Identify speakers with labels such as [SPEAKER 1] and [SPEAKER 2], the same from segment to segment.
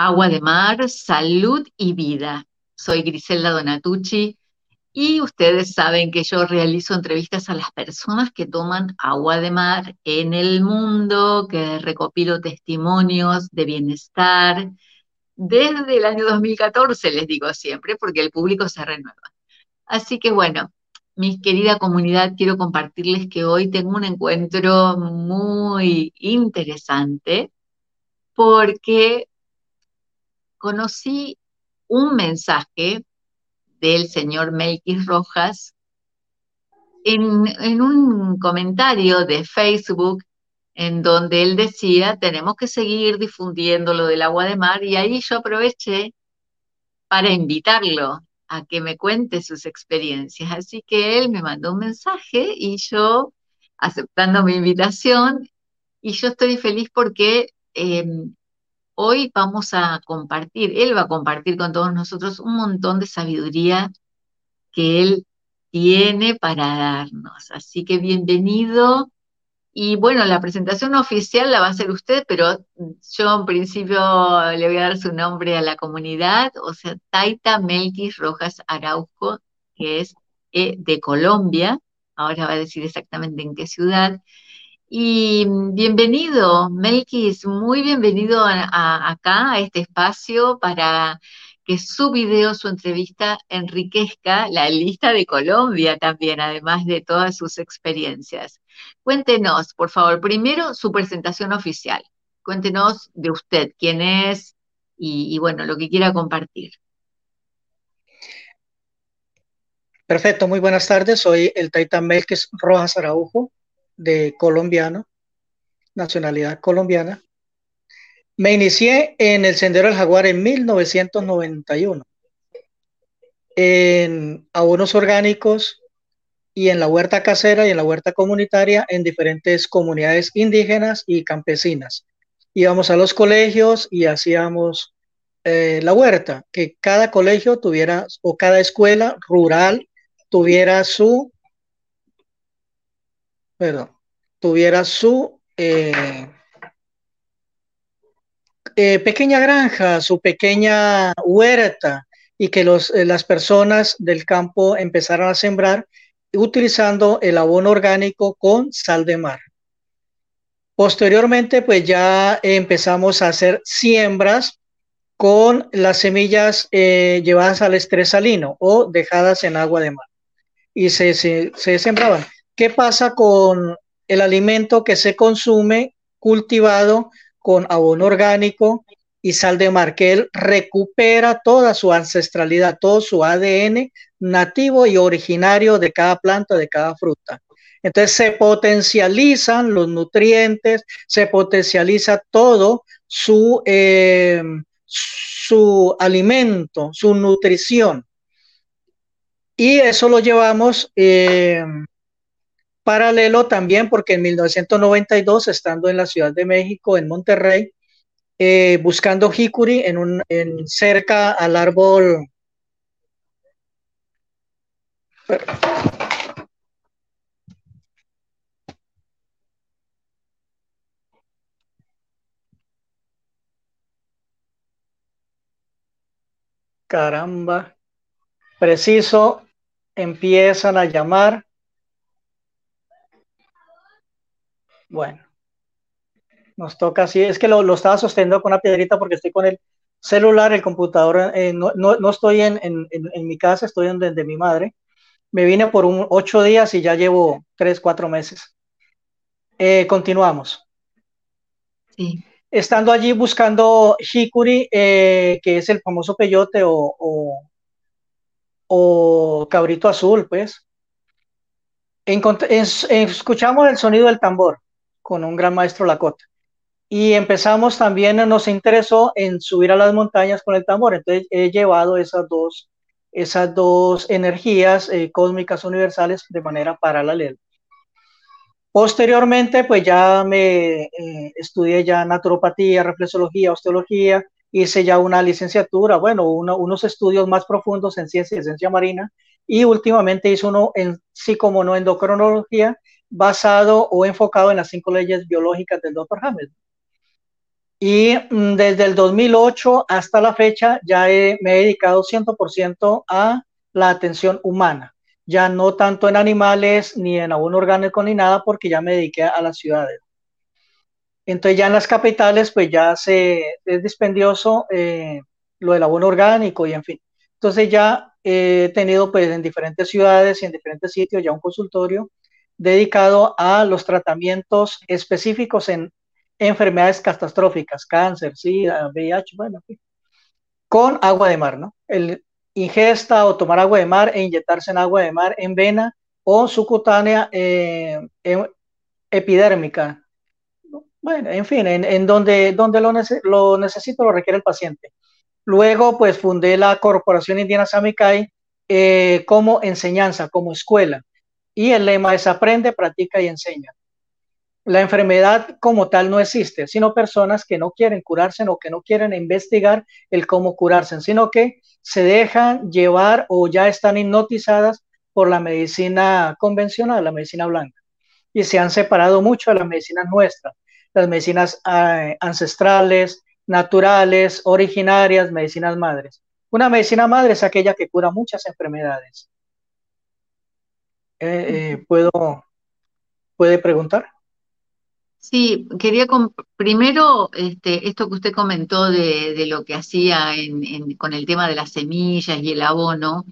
[SPEAKER 1] Agua de Mar, Salud y Vida. Soy Griselda Donatucci y ustedes saben que yo realizo entrevistas a las personas que toman agua de mar en el mundo, que recopilo testimonios de bienestar. Desde el año 2014 les digo siempre, porque el público se renueva. Así que bueno, mi querida comunidad, quiero compartirles que hoy tengo un encuentro muy interesante porque conocí un mensaje del señor Melquis Rojas en, un comentario de Facebook en donde él decía, tenemos que seguir difundiendo lo del agua de mar, y ahí yo aproveché para invitarlo a que me cuente sus experiencias. Así que él me mandó un mensaje y yo, aceptando mi invitación, y yo estoy feliz porque em, Hoy vamos a compartir, él va a compartir con todos nosotros un montón de sabiduría que él tiene para darnos. Así que bienvenido. Y bueno, la presentación oficial la va a hacer usted, pero yo en principio le voy a dar su nombre a la comunidad, o sea, Taita Melquis Rojas Araujo, que es eh, de Colombia. Ahora va a decir exactamente en qué ciudad. Y bienvenido, Melkis, muy bienvenido acá, a este espacio, para que su video, su entrevista enriquezca la lista de Colombia también, además de todas sus experiencias. Cuéntenos, por favor, primero su presentación oficial. Cuéntenos de usted, quién es y, bueno, lo que quiera compartir.
[SPEAKER 2] Perfecto, muy buenas tardes. Soy el Taitán Melkis Rojas Araujo de colombiano, nacionalidad colombiana. Me inicié en el Sendero del Jaguar en 1991, en abonos orgánicos y en la huerta casera y en la huerta comunitaria en diferentes comunidades indígenas y campesinas. Íbamos a los colegios y hacíamos eh, la huerta, que cada colegio tuviera o cada escuela rural tuviera su perdón, tuviera su eh, eh, pequeña granja, su pequeña huerta y que los, eh, las personas del campo empezaran a sembrar utilizando el abono orgánico con sal de mar. Posteriormente, pues ya empezamos a hacer siembras con las semillas llevadas al estrés salino o dejadas en agua de mar. Y se, se, se sembraban. ¿Qué pasa con el alimento que se consume cultivado con abono orgánico y sal de mar, que él recupera toda su ancestralidad, todo su ADN nativo y originario de cada planta, de cada fruta. Entonces se potencializan los nutrientes, se potencializa todo su, eh, su alimento, su nutrición. Y eso lo llevamos eh, Paralelo también porque en 1992, estando en la Ciudad de México, en Monterrey, eh, buscando jicuri en un, cerca al árbol. Caramba, preciso, empiezan a llamar Bueno, nos toca así. Es que lo, estaba sosteniendo con una piedrita porque estoy con el celular, el computador. Eh, no, no, estoy en, mi casa, estoy en de mi madre. Me vine por un ocho días y ya llevo tres, cuatro meses. Eh, continuamos. Sí. Estando allí buscando Hikuri, eh, que es el famoso peyote o, o, cabrito azul, pues. escuchamos el sonido del tambor con un gran maestro Lakota. Y empezamos también, nos interesó en subir a las montañas con el tambor. Entonces he llevado esas dos, esas dos energías eh, cósmicas universales de manera paralela. Posteriormente, pues ya me eh, estudié ya naturopatía, reflexología, osteología, hice ya una licenciatura, bueno, unos estudios más profundos en ciencia y ciencia marina, y últimamente hice uno en psicomonoendocrinología basado o enfocado en las cinco leyes biológicas del Dr. Hamilton. Y mm, desde el 2008 hasta la fecha ya me he dedicado 100% a la atención humana. Ya no tanto en animales ni en abono orgánico ni nada porque ya me dediqué a las ciudades. Entonces ya en las capitales pues ya se, es dispendioso eh, lo del abono orgánico y en fin. Entonces ya he tenido pues en diferentes ciudades y en diferentes sitios ya un consultorio dedicado a los tratamientos específicos en enfermedades catastróficas, cáncer, SIDA, VIH, bueno, con agua de mar, ¿no? El ingesta o tomar agua de mar e inyectarse en agua de mar en vena o subcutánea eh, epidérmica. Bueno, en fin, en, donde, donde lo, lo necesito, lo requiere el paciente. Luego, pues fundé la Corporación Indiana Samicay eh, como enseñanza, como escuela. Y el lema es aprende, practica y enseña la enfermedad como tal no existe, sino personas que no quieren curarse o que no quieren investigar el cómo curarse, sino que se dejan llevar o ya están hipnotizadas por la medicina convencional, la medicina blanca, y se han separado mucho de las medicinas nuestras, las medicinas ancestrales, naturales, originarias, medicinas madres. Una medicina madre es aquella que cura muchas enfermedades. Eh, eh, ¿Puedo, puede preguntar?
[SPEAKER 1] Sí, quería primero este, esto que usted comentó de, lo que hacía con el tema de las semillas y el abono.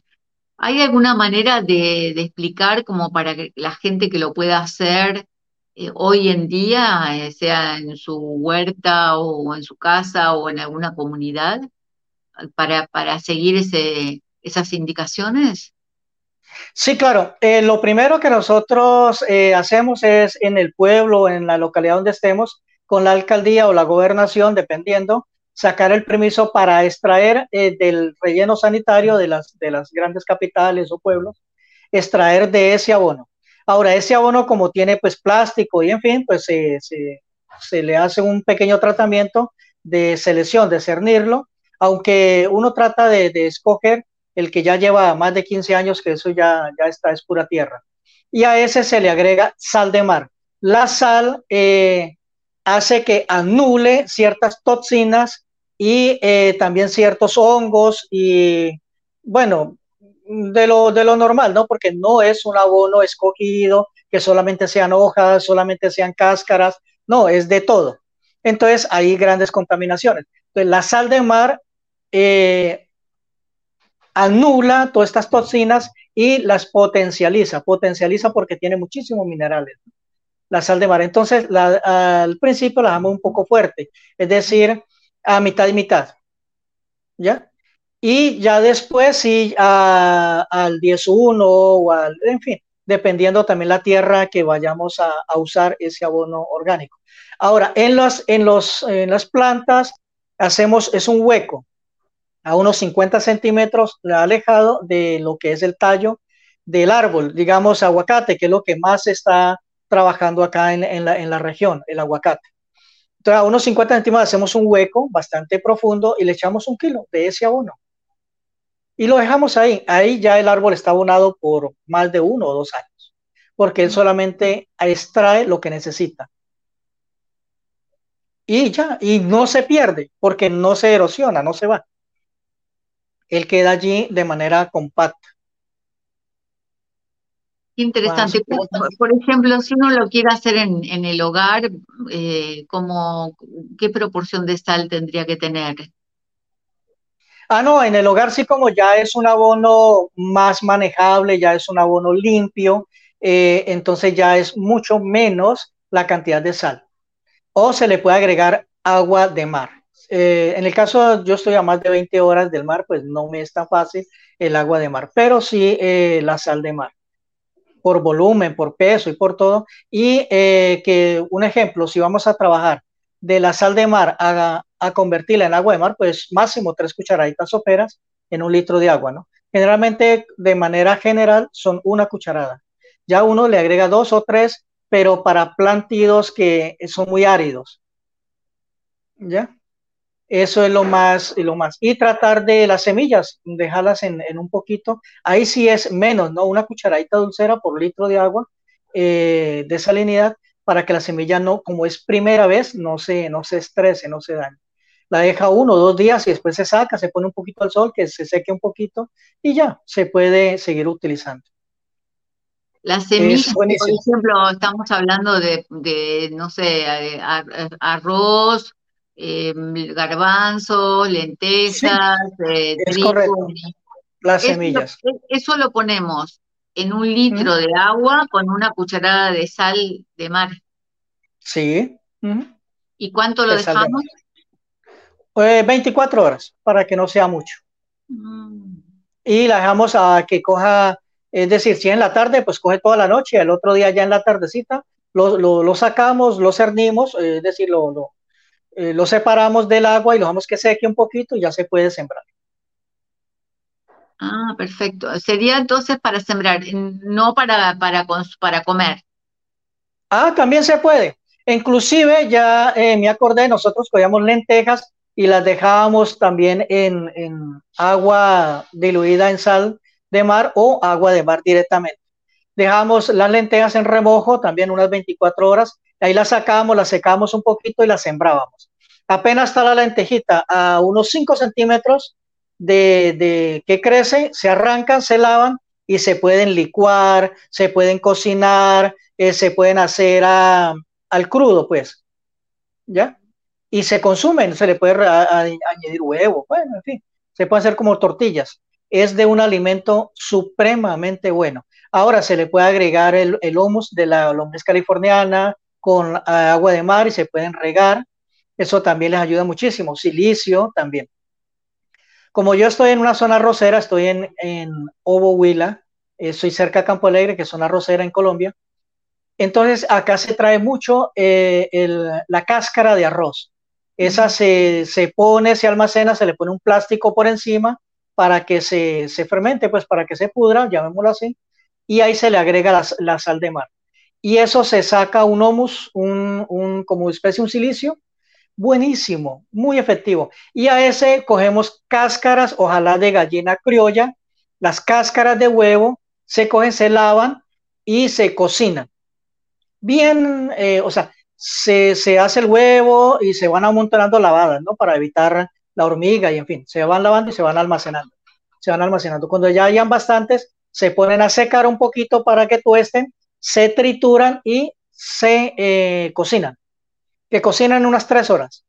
[SPEAKER 1] ¿Hay alguna manera de, explicar como para que la gente que lo pueda hacer eh, hoy en día, eh, sea en su huerta o en su casa o en alguna comunidad, para, para seguir ese, esas indicaciones?
[SPEAKER 2] Sí, claro. Eh, lo primero que nosotros eh, hacemos es en el pueblo, en la localidad donde estemos, con la alcaldía o la gobernación, dependiendo, sacar el permiso para extraer eh, del relleno sanitario de las, de las grandes capitales o pueblos, extraer de ese abono. Ahora, ese abono como tiene pues plástico y en fin, pues se, se le hace un pequeño tratamiento de selección, de cernirlo, aunque uno trata de, de escoger el que ya lleva más de 15 años, que eso ya, ya está, es pura tierra. Y a ese se le agrega sal de mar. La sal eh, hace que anule ciertas toxinas y eh, también ciertos hongos y, bueno, de lo, de lo normal, ¿no? Porque no es un abono escogido, que solamente sean hojas, solamente sean cáscaras, no, es de todo. Entonces hay grandes contaminaciones. Entonces la sal de mar eh, anula todas estas toxinas y las potencializa, potencializa porque tiene muchísimos minerales, la sal de mar. Entonces, al principio la dejamos un poco fuerte, es decir, a mitad y mitad, ¿ya? Y ya después sí al 10-1 o al, en fin, dependiendo también la tierra que vayamos a, a usar ese abono orgánico. Ahora, en, las, en, los, en las plantas hacemos, es un hueco, a unos 50 centímetros alejado de lo que es el tallo del árbol, digamos aguacate, que es lo que más se está trabajando acá en, la, región, el aguacate. Entonces, a unos 50 centímetros hacemos un hueco bastante profundo y le echamos un kilo de ese abono. Y lo dejamos ahí. Ahí ya el árbol está abonado por más de uno o dos años, porque él solamente extrae lo que necesita. Y ya, y no se pierde, porque no se erosiona, no se va él queda allí de manera compacta.
[SPEAKER 1] Interesante. Por, ejemplo, si uno lo quiere hacer en, el hogar, eh, ¿qué proporción de sal tendría que tener?
[SPEAKER 2] Ah, no, en el hogar sí como ya es un abono más manejable, ya es un abono limpio, eh, entonces ya es mucho menos la cantidad de sal. O se le puede agregar agua de mar. Eh, en el caso yo estoy a más de 20 horas del mar, pues no me es tan fácil el agua de mar, pero sí eh, la sal de mar, por volumen, por peso y por todo. Y eh, que un ejemplo, si vamos a trabajar de la sal de mar a, a convertirla en agua de mar, pues máximo tres cucharaditas soperas en un litro de agua, ¿no? Generalmente, de manera general, son una cucharada. Ya uno le agrega dos o tres, pero para plantidos que son muy áridos. ¿Ya? Eso es lo más, y lo más. Y tratar de las semillas, dejarlas en, un poquito. Ahí sí es menos, ¿no? Una cucharadita dulcera por litro de agua eh, de salinidad, para que la semilla no, como es primera vez, no se, no se estrese, no se dañe. La deja uno o dos días y después se saca, se pone un poquito al sol, que se seque un poquito y ya se puede seguir utilizando.
[SPEAKER 1] Las semillas, por ejemplo, estamos hablando de, no sé, arroz, em, garbanzos, lentejas,
[SPEAKER 2] eh, trigo. Las semillas.
[SPEAKER 1] Eso lo ponemos en un litro de agua con una cucharada de sal de mar.
[SPEAKER 2] Sí.
[SPEAKER 1] ¿Y cuánto lo dejamos?
[SPEAKER 2] 24 eh, horas, para que no sea mucho. Mm. Y la dejamos a que coja es decir, si en la tarde, pues coge toda la noche, el otro día ya en la tardecita, lo, sacamos, lo cernimos, es decir, lo, eh, lo, separamos del agua y lo dejamos que seque un poquito y ya se puede sembrar.
[SPEAKER 1] Ah, perfecto. Sería entonces para sembrar, no para, para, para comer.
[SPEAKER 2] Ah, también se puede. Inclusive ya eh, me acordé, nosotros cogíamos lentejas y las dejábamos también en, en agua diluida en sal de mar o agua de mar directamente. Dejamos las lentejas en remojo también unas 24 horas, ahí las sacamos, las secamos un poquito y las sembrábamos. Apenas está la lentejita a unos 5 centímetros de, que crece, se arrancan, se lavan y se pueden licuar, se pueden cocinar, eh, se pueden hacer al crudo, pues. ¿Ya? Y se consumen, se le puede añadir huevo, bueno, en fin, se pueden hacer como tortillas es de un alimento supremamente bueno. Ahora se le puede agregar el, el humus de la lombriz californiana con ah, agua de mar y se pueden regar. Eso también les ayuda muchísimo. Silicio también. Como yo estoy en una zona rosera, estoy en, en Ovo Huila, estoy cerca de Campo Alegre, que es una rosera en Colombia. Entonces acá se trae mucho eh, la cáscara de arroz. Esa se, se, pone, se almacena, se le pone un plástico por encima para que se, fermente, pues para que se pudra, llamémoslo así, y ahí se le agrega la, sal de mar. Y eso se saca un humus, un, un, como especie, un silicio, buenísimo, muy efectivo. Y a ese cogemos cáscaras, ojalá de gallina criolla, las cáscaras de huevo, se cogen, se lavan y se cocinan. Bien, eh, o sea, se, se, hace el huevo y se van amontonando lavadas, ¿no? Para evitar la hormiga y en fin, se van lavando y se van almacenando. Se van almacenando. Cuando ya hayan bastantes, se ponen a secar un poquito para que tuesten, se trituran y se eh, cocinan. Que cocinan unas tres horas.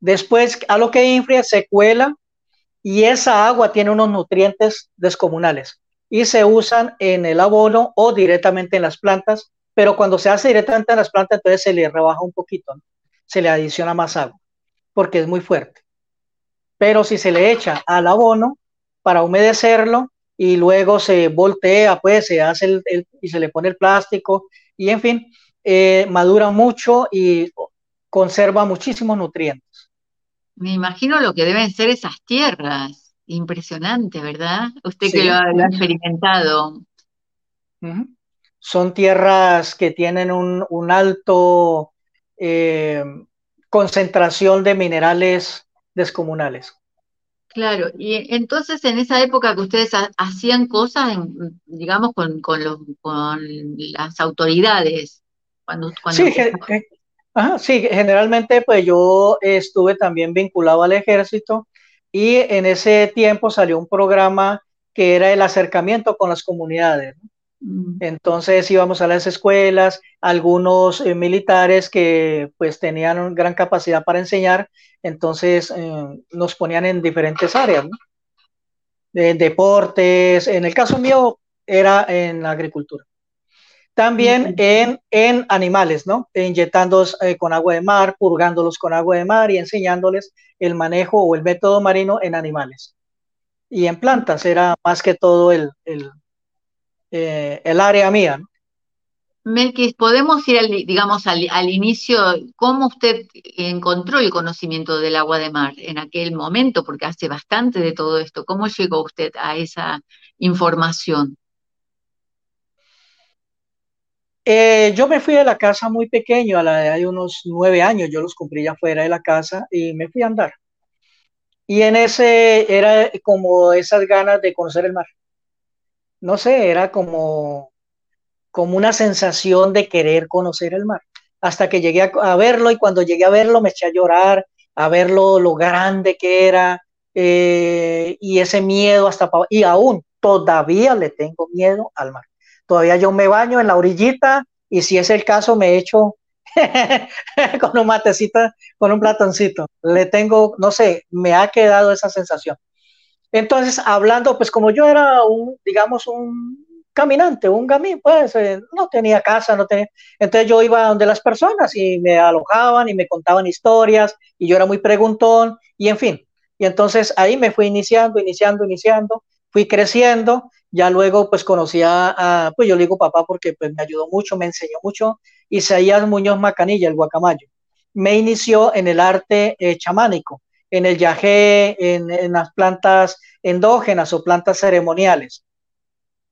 [SPEAKER 2] Después, a lo que enfría, se cuela y esa agua tiene unos nutrientes descomunales y se usan en el abono o directamente en las plantas, pero cuando se hace directamente en las plantas, entonces se le rebaja un poquito, se le adiciona más agua porque es muy fuerte. Pero si se le echa al abono para humedecerlo y luego se voltea, pues se hace el, y se le pone el plástico y en fin, eh, madura mucho y conserva muchísimos nutrientes.
[SPEAKER 1] Me imagino lo que deben ser esas tierras. Impresionante, ¿verdad? Usted que lo, ha, experimentado.
[SPEAKER 2] Son tierras que tienen un, alto eh, concentración de minerales descomunales.
[SPEAKER 1] Claro, y entonces en esa época que ustedes hacían cosas, digamos, con, con, los, con las autoridades. Cuando,
[SPEAKER 2] Sí, sí, generalmente pues yo estuve también vinculado al ejército y en ese tiempo salió un programa que era el acercamiento con las comunidades. ¿no? Mm. Entonces íbamos a las escuelas, algunos eh, militares que pues tenían gran capacidad para enseñar, entonces eh, nos ponían en diferentes áreas, De deportes, en el caso mío era en la agricultura. También en, en, animales, ¿no? Inyectándolos eh, con agua de mar, purgándolos con agua de mar y enseñándoles el manejo o el método marino en animales. Y en plantas era más que todo el, el eh, el área mía.
[SPEAKER 1] Melquis, podemos ir, al, digamos, al, inicio, ¿cómo usted encontró el conocimiento del agua de mar en aquel momento? Porque hace bastante de todo esto. ¿Cómo llegó usted a esa información?
[SPEAKER 2] Eh, yo me fui de la casa muy pequeño, a la edad de unos nueve años, yo los cumplí ya fuera de la casa y me fui a andar. Y en ese era como esas ganas de conocer el mar no sé, era como, como una sensación de querer conocer el mar, hasta que llegué a, verlo y cuando llegué a verlo me eché a llorar, a verlo lo grande que era eh, y ese miedo hasta, y aún todavía le tengo miedo al mar. Todavía yo me baño en la orillita y si es el caso me echo con un matecito, con un platoncito. Le tengo, no sé, me ha quedado esa sensación. Entonces, hablando, pues como yo era un, digamos, un caminante, un gamín, pues eh, no tenía casa, no tenía. Entonces yo iba donde las personas y me alojaban y me contaban historias y yo era muy preguntón y en fin. Y entonces ahí me fui iniciando, iniciando, iniciando, fui creciendo. Ya luego pues conocí a, pues yo le digo papá porque pues me ayudó mucho, me enseñó mucho. Isaías Muñoz Macanilla, el guacamayo. Me inició en el arte eh, chamánico en el yagé, en, las plantas endógenas o plantas ceremoniales.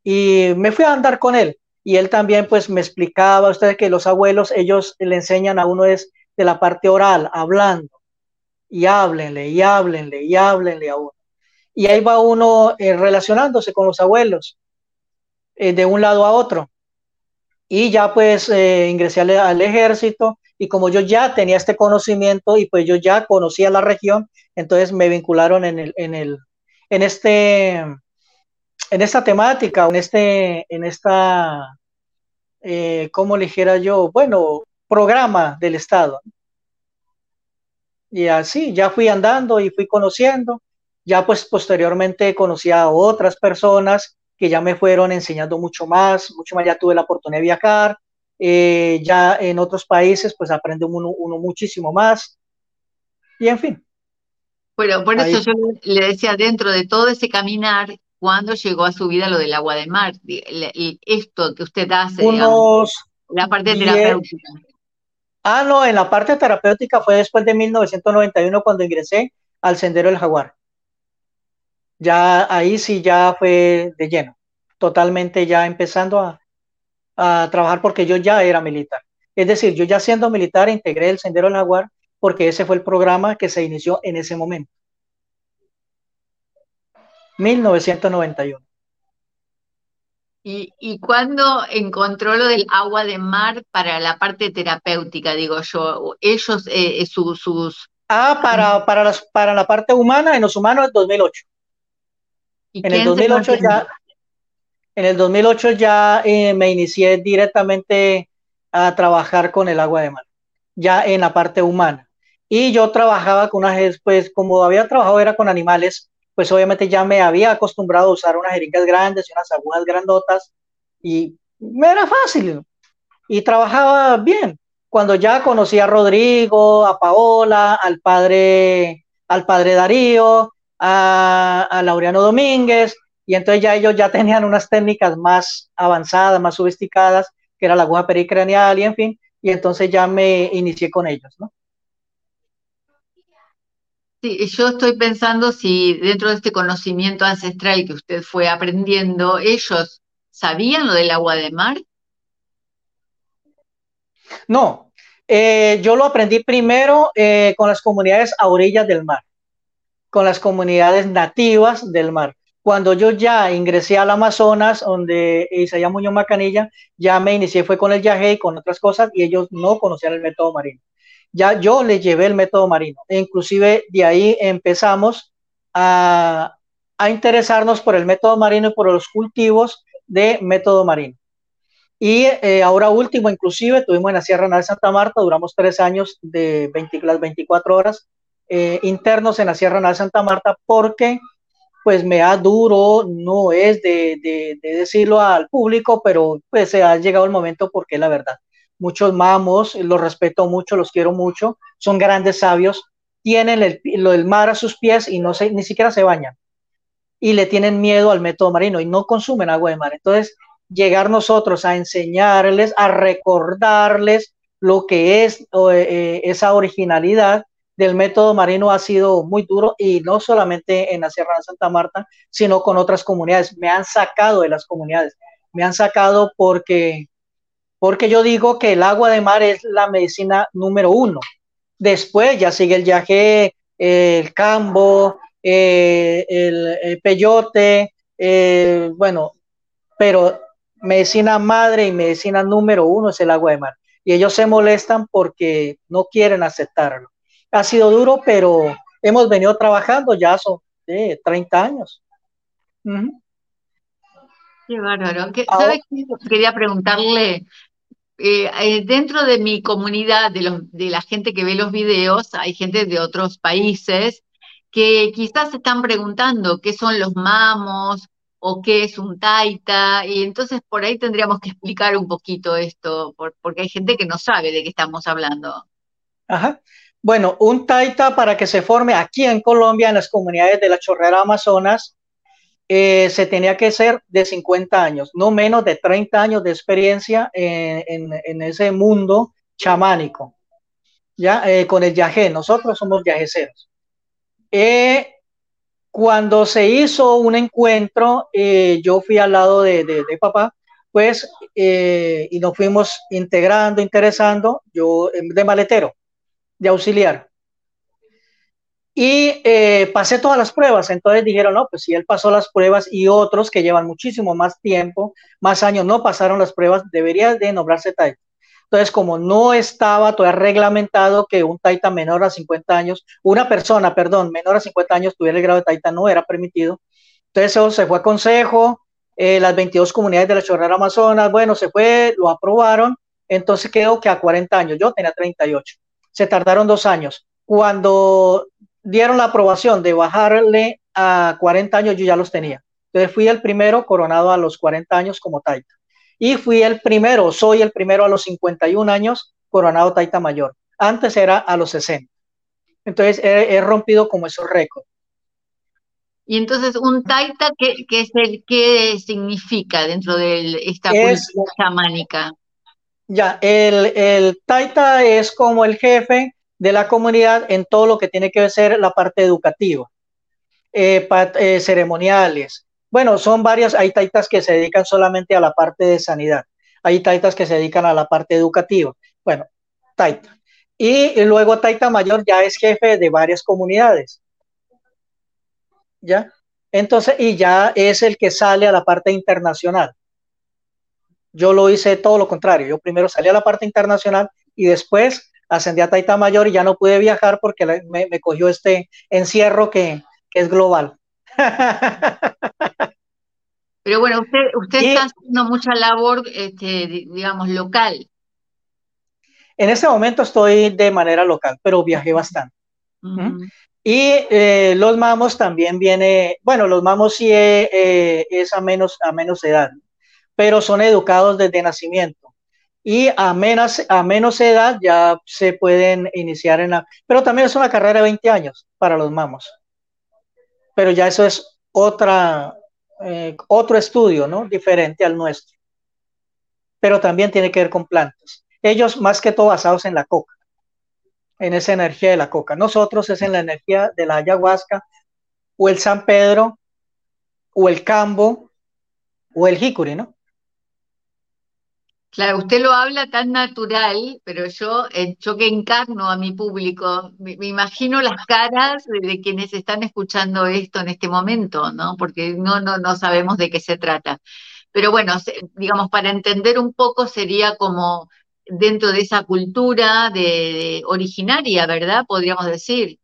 [SPEAKER 2] Y me fui a andar con él y él también pues me explicaba a ustedes que los abuelos, ellos le enseñan a uno es de la parte oral, hablando, y háblenle, y háblenle, y háblenle a uno. Y ahí va uno eh, relacionándose con los abuelos, eh, de un lado a otro. Y ya pues eh, ingresé al, ejército y como yo ya tenía este conocimiento y pues yo ya conocía la región, entonces me vincularon en el, en el, en este, en esta temática, en este, en esta, ¿cómo le dijera yo? Bueno, programa del Estado. Y así, ya fui andando y fui conociendo, ya pues posteriormente conocí a otras personas que ya me fueron enseñando mucho más, mucho más, ya tuve la oportunidad de viajar, eh, ya en otros países pues aprende uno, muchísimo más. Y en fin.
[SPEAKER 1] Bueno, por eso yo le decía, dentro de todo ese caminar, ¿cuándo llegó a su vida lo del agua de mar? Y esto que usted hace, la parte terapéutica.
[SPEAKER 2] Ah, no, en la parte terapéutica fue después de 1991 cuando ingresé al Sendero del Jaguar. Ya ahí sí ya fue de lleno, totalmente ya empezando a, a trabajar porque yo ya era militar. Es decir, yo ya siendo militar integré el Sendero del Jaguar porque ese fue el programa que se inició en ese momento. 1991.
[SPEAKER 1] ¿Y, y cuándo encontró lo del agua de mar para la parte terapéutica, digo yo? Ellos, eh, sus...
[SPEAKER 2] Ah, para, para, las, para la parte humana, en los humanos, en 2008. ¿Y en el 2008 ya, en el 2008 ya eh, me inicié directamente a trabajar con el agua de mar, ya en la parte humana. Y yo trabajaba con unas, pues como había trabajado era con animales, pues obviamente ya me había acostumbrado a usar unas jeringas grandes y unas agujas grandotas y me era fácil y trabajaba bien. Cuando ya conocí a Rodrigo, a Paola, al padre, al padre Darío, a, a Laureano Domínguez, y entonces ya ellos ya tenían unas técnicas más avanzadas, más sofisticadas, que era la aguja pericranial y en fin, y entonces ya me inicié con ellos, ¿no?
[SPEAKER 1] Sí, yo estoy pensando si dentro de este conocimiento ancestral que usted fue aprendiendo, ellos sabían lo del agua de mar.
[SPEAKER 2] No, eh, yo lo aprendí primero eh, con las comunidades a orillas del mar, con las comunidades nativas del mar. Cuando yo ya ingresé al Amazonas, donde Isaías Muñoz Macanilla, ya me inicié, fue con el viaje y con otras cosas, y ellos no conocían el método marino. Ya yo les llevé el método marino. E inclusive de ahí empezamos a, interesarnos por el método marino y por los cultivos de método marino. Y eh, ahora último, inclusive, tuvimos en la Sierra de Santa Marta, duramos tres años de las 24 horas eh, internos en la Sierra de Santa Marta porque pues me da duro, no es de, decirlo al público, pero pues se ha llegado el momento porque la verdad. Muchos mamos, los respeto mucho, los quiero mucho, son grandes sabios, tienen el, lo mar a sus pies y no se, ni siquiera se bañan. Y le tienen miedo al método marino y no consumen agua de mar. Entonces, llegar nosotros a enseñarles, a recordarles lo que es eh, esa originalidad del método marino ha sido muy duro y no solamente en la Sierra de Santa Marta, sino con otras comunidades. Me han sacado de las comunidades, me han sacado porque, porque yo digo que el agua de mar es la medicina número uno. Después ya sigue el yaje, el cambo, eh, el, peyote, eh, bueno, pero medicina madre y medicina número uno es el agua de mar. Y ellos se molestan porque no quieren aceptarlo. Ha sido duro, pero hemos venido trabajando ya son 30 años.
[SPEAKER 1] Qué bárbaro. ¿Sabes Quería preguntarle, eh, eh, dentro de mi comunidad, de, los, de la gente que ve los videos, hay gente de otros países que quizás se están preguntando qué son los mamos o qué es un taita, y entonces por ahí tendríamos que explicar un poquito esto, porque hay gente que no sabe de qué estamos hablando.
[SPEAKER 2] Ajá. Bueno, un taita para que se forme aquí en Colombia, en las comunidades de la Chorrera Amazonas, eh, se tenía que ser de 50 años, no menos de 30 años de experiencia en, ese mundo chamánico, ya eh, con el yajé. Nosotros somos yajeceros. Eh, cuando se hizo un encuentro, yo fui al lado de, de papá, pues, y nos fuimos integrando, interesando, yo de maletero, de auxiliar y eh, pasé todas las pruebas. Entonces dijeron, no, pues si él pasó las pruebas y otros que llevan muchísimo más tiempo, más años, no pasaron las pruebas, debería de nombrarse taita. Entonces, como no estaba todavía reglamentado que un taita menor a 50 años, una persona, perdón, menor a 50 años tuviera el grado de taita, no era permitido. Entonces, eso se fue a consejo, eh, las 22 comunidades de la Chorrera Amazonas, bueno, se fue, lo aprobaron, entonces quedó que a 40 años, yo tenía 38, se tardaron dos años. Cuando dieron la aprobación de bajarle a 40 años, yo ya los tenía. Entonces fui el primero coronado a los 40 años como Taita. Y fui el primero, soy el primero a los 51 años coronado Taita Mayor. Antes era a los 60. Entonces he, rompido como esos récords.
[SPEAKER 1] Y entonces, un taita, ¿qué, es el, qué significa dentro de esta cultura chamánica?
[SPEAKER 2] Ya, el, el taita es como el jefe de la comunidad en todo lo que tiene que ver la parte educativa, eh, eh, ceremoniales. Bueno, son varias, hay taitas que se dedican solamente a la parte de sanidad, hay taitas que se dedican a la parte educativa. Bueno, taita. Y, luego taita mayor ya es jefe de varias comunidades. ¿Ya? Entonces, y ya es el que sale a la parte internacional. Yo lo hice todo lo contrario. Yo primero salí a la parte internacional y después ascendí a Taita Mayor y ya no pude viajar porque me, cogió este encierro que, es global.
[SPEAKER 1] Pero bueno, usted, usted está haciendo mucha labor, este, digamos, local.
[SPEAKER 2] En este momento estoy de manera local, pero viajé bastante. Y eh, los mamos también viene, bueno, los mamos sí eh, es a menos, a menos edad, pero son educados desde nacimiento y a menos, a menos edad ya se pueden iniciar en la... Pero también es una carrera de 20 años para los mamos. Pero ya eso es otra, eh, otro estudio, ¿no? Diferente al nuestro. Pero también tiene que ver con plantas. Ellos más que todo basados en la coca, en esa energía de la coca. Nosotros es en la energía de la ayahuasca o el San Pedro o el cambo o el jicuri, ¿no?
[SPEAKER 1] Claro, usted lo habla tan natural, pero yo, eh, yo que encarno a mi público, me, imagino las caras de, quienes están escuchando esto en este momento, ¿no? Porque no, no, no sabemos de qué se trata. Pero bueno, digamos, para entender un poco sería como dentro de esa cultura de, originaria, ¿verdad? Podríamos decir,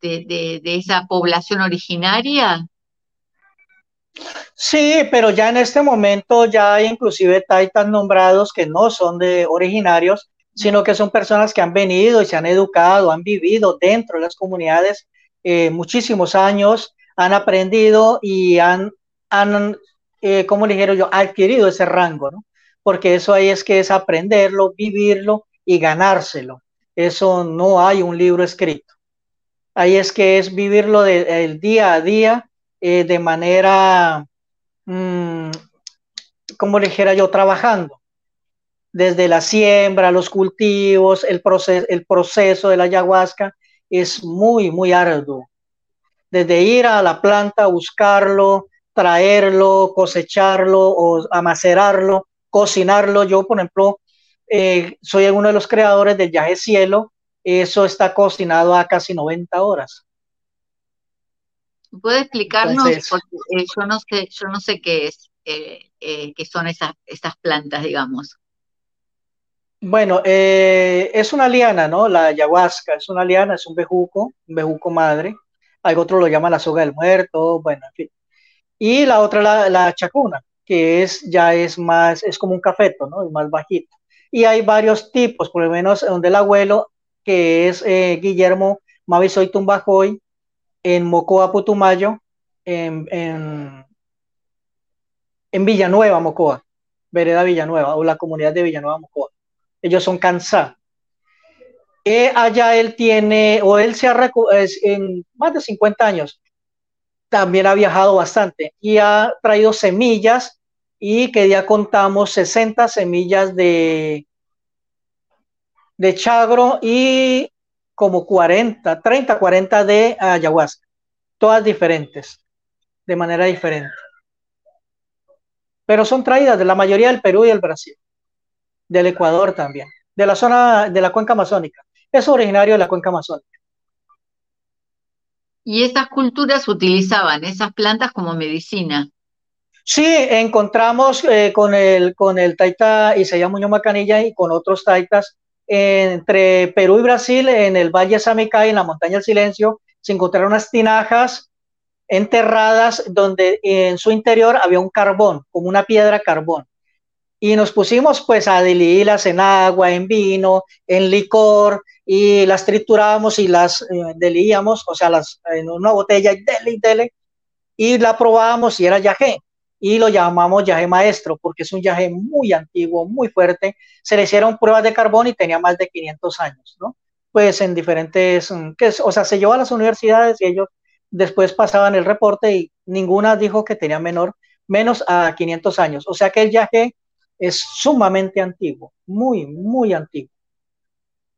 [SPEAKER 1] de, de esa población originaria.
[SPEAKER 2] Sí, pero ya en este momento ya hay inclusive taitas nombrados que no son de originarios, sino que son personas que han venido y se han educado, han vivido dentro de las comunidades eh, muchísimos años, han aprendido y han, han eh, como dijeron yo, adquirido ese rango, ¿no? Porque eso ahí es que es aprenderlo, vivirlo y ganárselo. Eso no hay un libro escrito. Ahí es que es vivirlo del día a día eh, de manera, mm, como dijera yo, trabajando. Desde la siembra, los cultivos, el proceso, el proceso de la ayahuasca es muy, muy arduo. Desde ir a la planta, buscarlo, traerlo, cosecharlo o amacerarlo, cocinarlo. Yo, por ejemplo, eh, soy uno de los creadores del viaje cielo. Eso está cocinado a casi 90 horas.
[SPEAKER 1] ¿Puede explicarnos? Porque eh, yo no sé, yo no sé qué es eh, eh, que son esas, esas plantas, digamos?
[SPEAKER 2] Bueno, es una liana, ¿no? La ayahuasca es una liana, es un bejuco, un bejuco madre. Hay otro lo llama la soga del muerto, bueno, en fin. Y la otra, la, la chacuna, que es ya es más, es como un cafeto, ¿no? Es más bajito. Y hay varios tipos, por lo menos donde el abuelo, que es Guillermo Mavisoy Tumbajoy, en Mocoa, Putumayo, en, en, en Villanueva, Mocoa, Vereda Villanueva, o la comunidad de Villanueva, Mocoa ellos son Kansá. Eh, allá él tiene, o él se ha, en más de 50 años, también ha viajado bastante y ha traído semillas y que ya contamos 60 semillas de, de chagro y como 40, 30, 40 de ayahuasca, todas diferentes, de manera diferente. Pero son traídas de la mayoría del Perú y del Brasil del Ecuador también, de la zona de la cuenca amazónica. Es originario de la cuenca amazónica.
[SPEAKER 1] Y estas culturas utilizaban esas plantas como medicina.
[SPEAKER 2] Sí, encontramos eh, con, el, con el taita Isaías Muñoz Macanilla y con otros taitas entre Perú y Brasil, en el Valle Samicay, en la Montaña del Silencio, se encontraron unas tinajas enterradas donde en su interior había un carbón, como una piedra carbón. Y nos pusimos pues a diluirlas en agua, en vino, en licor y las triturábamos y las eh, o sea, las, en una botella y dele dele y la probábamos y era yagé y lo llamamos yagé maestro porque es un yagé muy antiguo, muy fuerte. Se le hicieron pruebas de carbón y tenía más de 500 años, ¿no? Pues en diferentes, mm, que, o sea, se llevó a las universidades y ellos después pasaban el reporte y ninguna dijo que tenía menor, menos a 500 años. O sea que el yagé es sumamente antiguo, muy, muy antiguo.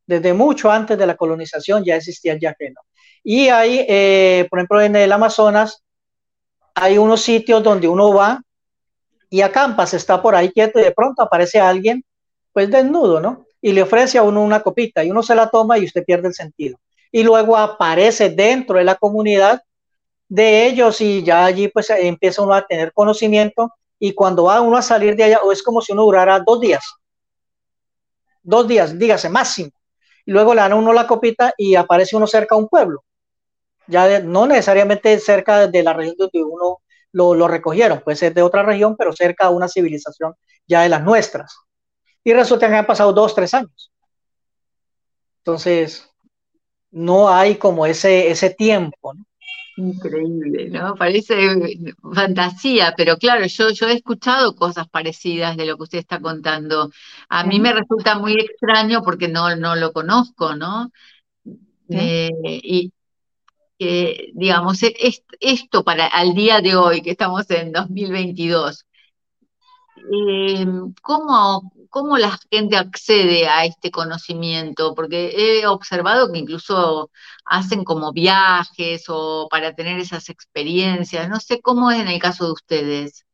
[SPEAKER 2] Desde mucho antes de la colonización ya existía el yaqueno. Y hay, eh, por ejemplo, en el Amazonas, hay unos sitios donde uno va y acampa, se está por ahí quieto y de pronto aparece alguien, pues desnudo, ¿no? Y le ofrece a uno una copita y uno se la toma y usted pierde el sentido. Y luego aparece dentro de la comunidad de ellos y ya allí pues empieza uno a tener conocimiento y cuando va uno a salir de allá, o es como si uno durara dos días, dos días, dígase, máximo. Y luego le dan a uno la copita y aparece uno cerca a un pueblo. Ya no necesariamente cerca de la región donde uno lo, lo recogieron, puede ser de otra región, pero cerca a una civilización ya de las nuestras. Y resulta que han pasado dos, tres años. Entonces, no hay como ese, ese tiempo, ¿no?
[SPEAKER 1] Increíble, ¿no? Parece fantasía, pero claro, yo, yo he escuchado cosas parecidas de lo que usted está contando. A mí me resulta muy extraño porque no, no lo conozco, ¿no? Eh, y digamos, e, esto para al día de hoy, que estamos en 2022, eh, ¿cómo, ¿cómo la gente accede a este conocimiento? Porque he observado que incluso hacen como viajes o para tener esas experiencias. No sé cómo es en el caso de ustedes.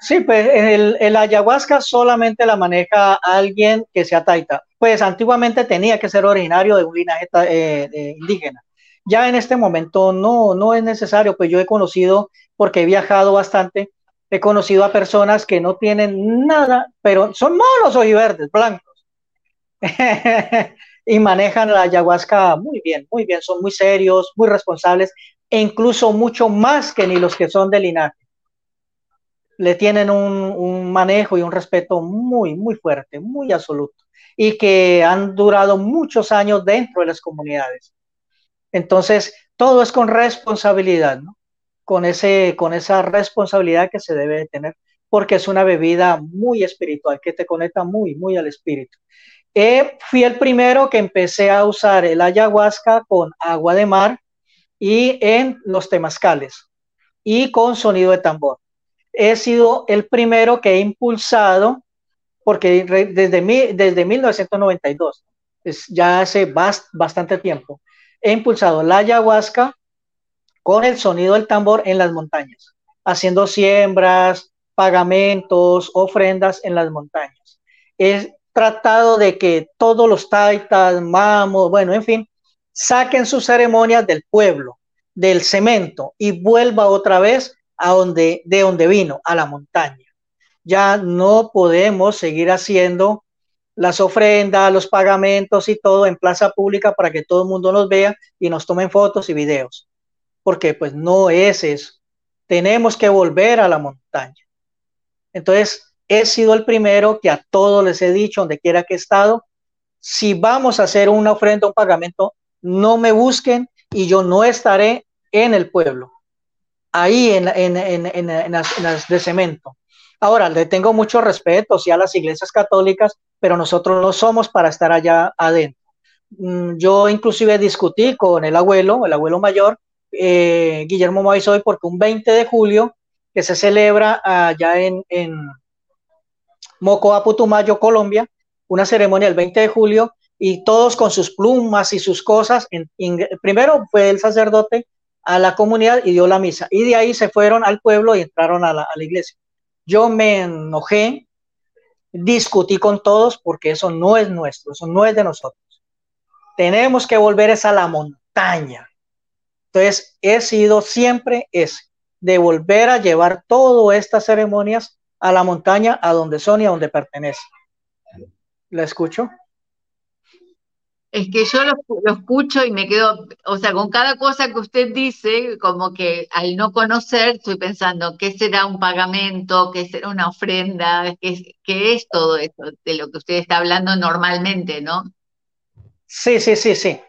[SPEAKER 2] Sí, pues el, el ayahuasca solamente la maneja alguien que sea taita. Pues antiguamente tenía que ser originario de un linaje eh, indígena. Ya en este momento no, no es necesario, pues yo he conocido, porque he viajado bastante, he conocido a personas que no tienen nada, pero son monos verdes, blancos. y manejan la ayahuasca muy bien, muy bien, son muy serios, muy responsables, e incluso mucho más que ni los que son de linaje. Le tienen un, un manejo y un respeto muy, muy fuerte, muy absoluto, y que han durado muchos años dentro de las comunidades. Entonces, todo es con responsabilidad, ¿no? con, ese, con esa responsabilidad que se debe tener, porque es una bebida muy espiritual, que te conecta muy, muy al espíritu. Eh, fui el primero que empecé a usar el ayahuasca con agua de mar y en los temazcales y con sonido de tambor. He sido el primero que he impulsado, porque desde, mi, desde 1992, es ya hace bastante tiempo, he impulsado la ayahuasca con el sonido del tambor en las montañas, haciendo siembras, pagamentos, ofrendas en las montañas. He tratado de que todos los taitas, mamos, bueno, en fin, saquen sus ceremonias del pueblo, del cemento y vuelva otra vez a donde, de donde vino, a la montaña. Ya no podemos seguir haciendo las ofrendas, los pagamentos y todo en plaza pública para que todo el mundo nos vea y nos tomen fotos y videos. Porque pues no es eso. Tenemos que volver a la montaña. Entonces, he sido el primero que a todos les he dicho, donde quiera que he estado, si vamos a hacer una ofrenda, un pagamento, no me busquen y yo no estaré en el pueblo, ahí en, en, las, de cemento. Ahora, le tengo mucho respeto, sí, a las iglesias católicas, pero nosotros no somos para estar allá adentro. Mm, yo inclusive discutí con el abuelo, el abuelo mayor, eh, Guillermo Maisoy, porque un 20 de julio, que se celebra allá en, en Mocoa, Putumayo, Colombia, una ceremonia el 20 de julio, y todos con sus plumas y sus cosas. primero fue el sacerdote a la comunidad y dio la misa. Y de ahí se fueron al pueblo y entraron a la, iglesia. Yo me enojé, discutí con todos porque eso no es nuestro, eso no es de nosotros. Tenemos que volver esa a la montaña. Entonces, he sido siempre ese, de volver a llevar todas estas ceremonias a la montaña, a donde son y a donde pertenecen. ¿La escucho?
[SPEAKER 1] Es que yo lo, escucho y me quedo, o sea, con cada cosa que usted dice, como que al no conocer, estoy pensando, ¿qué será un pagamento? ¿Qué será una ofrenda? ¿Qué, es todo eso de lo que usted está hablando normalmente, no?
[SPEAKER 2] Sí, sí, sí, sí.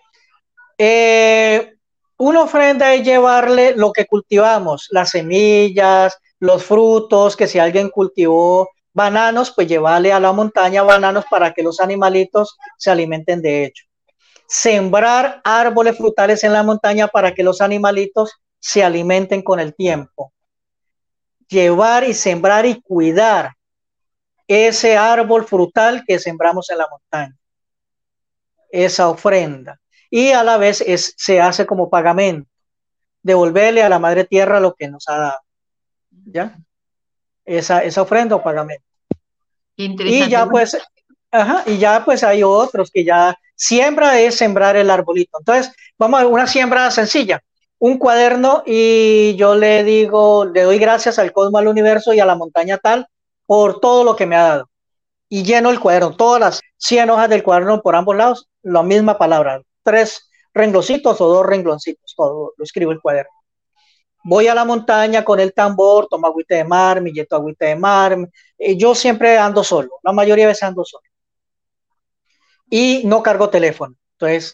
[SPEAKER 2] Eh, una ofrenda es llevarle lo que cultivamos, las semillas, los frutos, que si alguien cultivó bananos, pues llevarle a la montaña bananos para que los animalitos se alimenten de ellos sembrar árboles frutales en la montaña para que los animalitos se alimenten con el tiempo. Llevar y sembrar y cuidar ese árbol frutal que sembramos en la montaña. Esa ofrenda. Y a la vez es, se hace como pagamento. Devolverle a la madre tierra lo que nos ha dado. ¿Ya? Esa, esa ofrenda o pagamento. Y ya pues, ajá, y ya pues hay otros que ya Siembra es sembrar el arbolito. Entonces, vamos a una siembra sencilla. Un cuaderno y yo le digo, le doy gracias al cosmos, al universo y a la montaña tal por todo lo que me ha dado. Y lleno el cuaderno, todas las 100 hojas del cuaderno por ambos lados, la misma palabra, tres rengloncitos o dos rengloncitos, todo lo escribo el cuaderno. Voy a la montaña con el tambor, tomo agüita de mar, lleto agüita de mar. Eh, yo siempre ando solo, la mayoría de veces ando solo y no cargo teléfono. Entonces,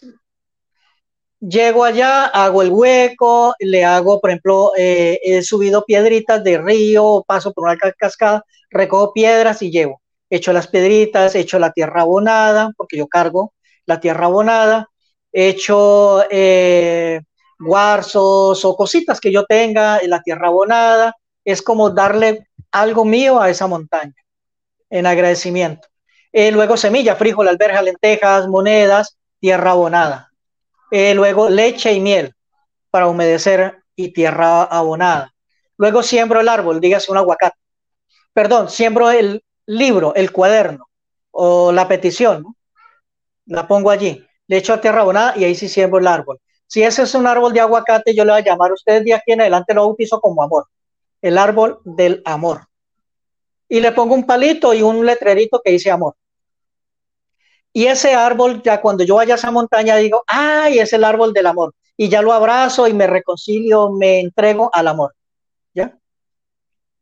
[SPEAKER 2] llego allá, hago el hueco, le hago, por ejemplo, eh, he subido piedritas de río, paso por una cascada, recojo piedras y llevo. Echo las piedritas, echo la tierra abonada, porque yo cargo la tierra abonada, echo eh, guarzos o cositas que yo tenga en la tierra abonada. Es como darle algo mío a esa montaña en agradecimiento. Eh, luego semilla, frijol, alberja, lentejas, monedas, tierra abonada. Eh, luego leche y miel para humedecer y tierra abonada. Luego siembro el árbol, dígase un aguacate. Perdón, siembro el libro, el cuaderno o la petición. La pongo allí. Le echo a tierra abonada y ahí sí siembro el árbol. Si ese es un árbol de aguacate, yo le voy a llamar a usted de aquí en adelante, lo bautizo como amor. El árbol del amor. Y le pongo un palito y un letrerito que dice amor. Y ese árbol, ya cuando yo vaya a esa montaña, digo, ay, es el árbol del amor. Y ya lo abrazo y me reconcilio, me entrego al amor. ¿Ya?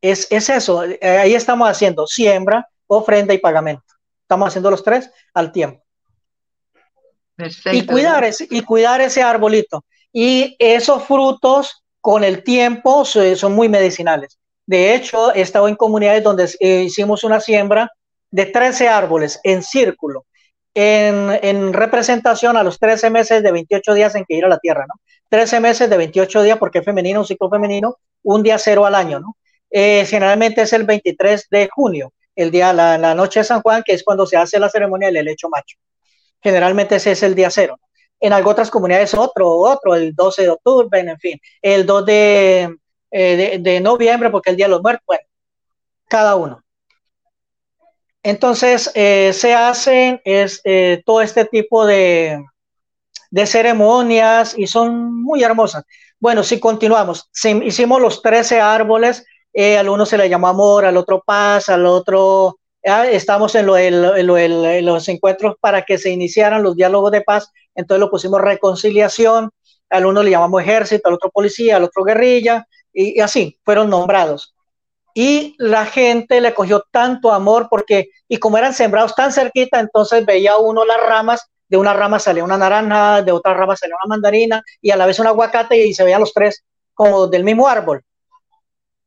[SPEAKER 2] Es, es eso, eh, ahí estamos haciendo siembra, ofrenda y pagamento. Estamos haciendo los tres al tiempo. Y cuidar, ese, y cuidar ese arbolito. Y esos frutos con el tiempo son muy medicinales. De hecho, he estado en comunidades donde eh, hicimos una siembra de 13 árboles en círculo en, representación a los 13 meses de 28 días en que ir a la Tierra, ¿no? 13 meses de 28 días porque es femenino, un ciclo femenino, un día cero al año, ¿no? Eh, generalmente es el 23 de junio, el día, la, la, noche de San Juan, que es cuando se hace la ceremonia del helecho macho. Generalmente ese es el día cero. En algunas otras comunidades otro, otro, el 12 de octubre, en fin, el 2 de, eh, de, de noviembre, porque es el Día de los Muertos, bueno, cada uno. Entonces, eh, se hacen es, eh, todo este tipo de, ceremonias y son muy hermosas. Bueno, si continuamos. hicimos los 13 árboles. Eh, al uno se le llamó amor, al otro paz, al otro. estamos en, en, los encuentros para que se iniciaran los diálogos de paz. Entonces lo pusimos reconciliación. Al uno le llamamos ejército, al otro policía, al otro guerrilla. y así fueron nombrados y la gente le cogió tanto amor porque, y como eran sembrados tan cerquita, entonces veía uno las ramas, de una rama salía una naranja, de otra rama salía una mandarina y a la vez un aguacate y se veían los tres como del mismo árbol.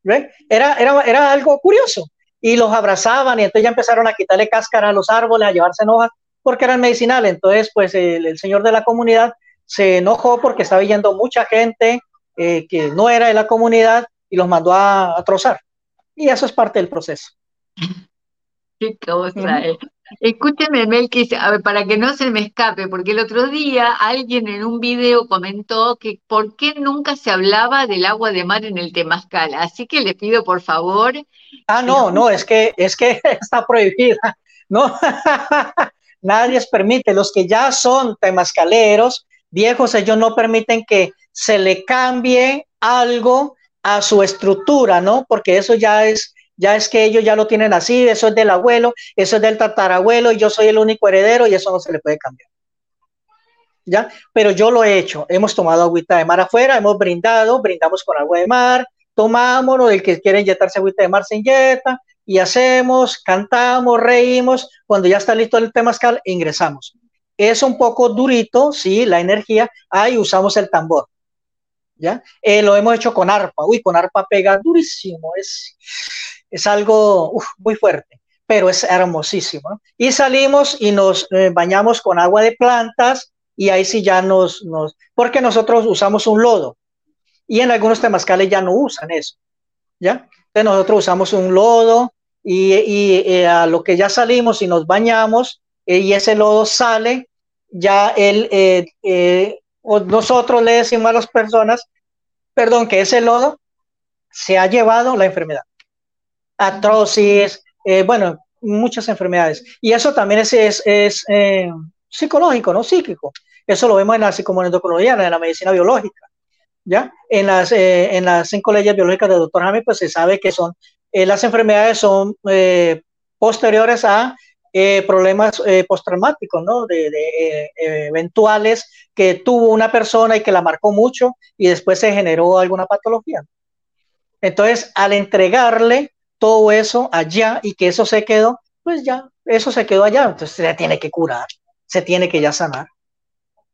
[SPEAKER 2] Era, era, era algo curioso. Y los abrazaban y entonces ya empezaron a quitarle cáscara a los árboles, a llevarse hojas, porque eran medicinales. Entonces, pues el, señor de la comunidad se enojó porque estaba yendo mucha gente eh, que no era de la comunidad y los mandó a, a trozar. Y eso es parte del proceso.
[SPEAKER 1] Qué cosa. Eh. Escúcheme, Melqui, a ver, para que no se me escape, porque el otro día alguien en un video comentó que por qué nunca se hablaba del agua de mar en el Temazcal. Así que le pido, por favor.
[SPEAKER 2] Ah, no, no, es que, es que está prohibida. No, nadie permite. Los que ya son temazcaleros, viejos, ellos no permiten que se le cambie algo a su estructura, ¿no? Porque eso ya es, ya es que ellos ya lo tienen así, eso es del abuelo, eso es del tatarabuelo y yo soy el único heredero y eso no se le puede cambiar. ¿Ya? Pero yo lo he hecho, hemos tomado agüita de mar afuera, hemos brindado, brindamos con agua de mar, tomamos, el que quiere inyectarse agüita de mar se inyecta y hacemos, cantamos, reímos, cuando ya está listo el temazcal, ingresamos. Es un poco durito, sí, la energía, ahí usamos el tambor Eh, lo hemos hecho con arpa, uy, con arpa pega durísimo, es, es algo muy fuerte, pero es hermosísimo. Y salimos y nos eh, bañamos con agua de plantas y ahí sí ya nos, nos, porque nosotros usamos un lodo y en algunos temazcales ya no usan eso, ¿ya? Entonces nosotros usamos un lodo y, y eh, a lo que ya salimos y nos bañamos y ese lodo sale, ya él o nosotros le decimos a las personas, perdón, que ese lodo se ha llevado la enfermedad. Atrocis, eh, bueno, muchas enfermedades. Y eso también es, es, eh, psicológico, ¿no? Psíquico. Eso lo vemos en la psicomonoendocrinología, en la medicina biológica. ¿Ya? En las, eh, en las cinco leyes biológicas del doctor Jaime, pues se sabe que son, las enfermedades son posteriores a eh, problemas eh, postraumáticos, ¿no? De, eh, eventuales que tuvo una persona y que la marcó mucho y después se generó alguna patología. Entonces, al entregarle todo eso allá y que eso se quedó, pues ya, eso se quedó allá, entonces se tiene que curar, se tiene que ya sanar.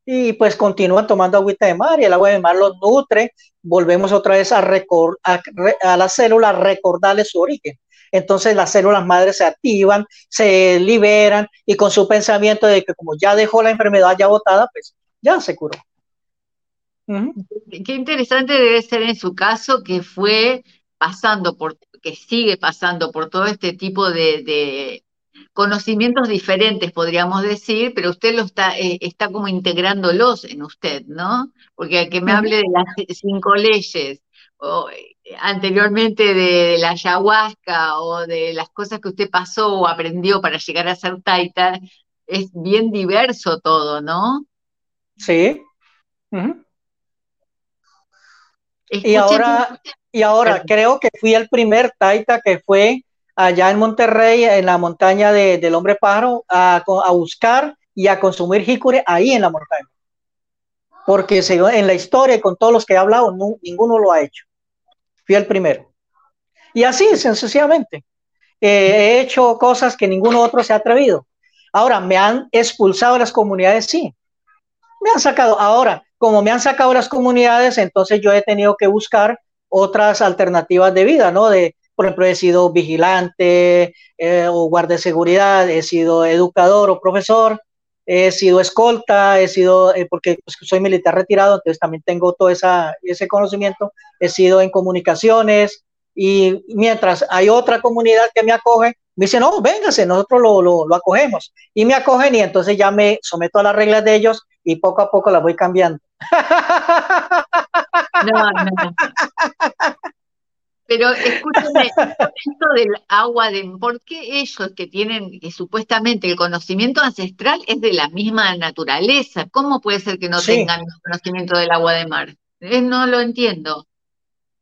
[SPEAKER 2] Y pues continúan tomando agüita de mar y el agua de mar los nutre, volvemos otra vez a, a, a las células recordarle su origen entonces las células madres se activan, se liberan y con su pensamiento de que como ya dejó la enfermedad ya botada, pues ya se curó.
[SPEAKER 1] Qué interesante debe ser en su caso que fue pasando por, que sigue pasando por todo este tipo de, conocimientos diferentes, podríamos decir, pero usted lo está, eh, está como integrándolos en usted, ¿no? Porque que me hable de las cinco leyes, o, anteriormente de, la ayahuasca o de las cosas que usted pasó o aprendió para llegar a ser taita, es bien diverso todo, ¿no?
[SPEAKER 2] Sí. Y ahora, y ahora creo que fui el primer taita que fue allá en Monterrey, en la montaña del hombre pájaro, a, buscar y a consumir jicure ahí en la montaña. Porque en la historia con todos los que he hablado, ninguno lo ha hecho. Fui el primero. Y así, sencillamente. he hecho cosas que ningún otro se ha atrevido. Ahora, me han expulsado de las comunidades, sí. Me han sacado. Ahora, como me han sacado las comunidades, entonces yo he tenido que buscar otras alternativas de vida, ¿no? De, por ejemplo, he sido vigilante eh, o guardia de seguridad, he sido educador o profesor, he sido escolta, he sido, eh, porque pues, soy militar retirado, entonces también tengo todo esa, ese conocimiento, he sido en comunicaciones y mientras hay otra comunidad que me acoge, me dicen, no, véngase, nosotros lo, lo, acogemos y me acogen y entonces ya me someto a las reglas de ellos y poco a poco las voy cambiando. No, no.
[SPEAKER 1] Pero escúchame, esto del agua, de, ¿por qué ellos que tienen, que supuestamente el conocimiento ancestral es de la misma naturaleza? ¿Cómo puede ser que no tengan conocimiento del agua de mar? no lo entiendo.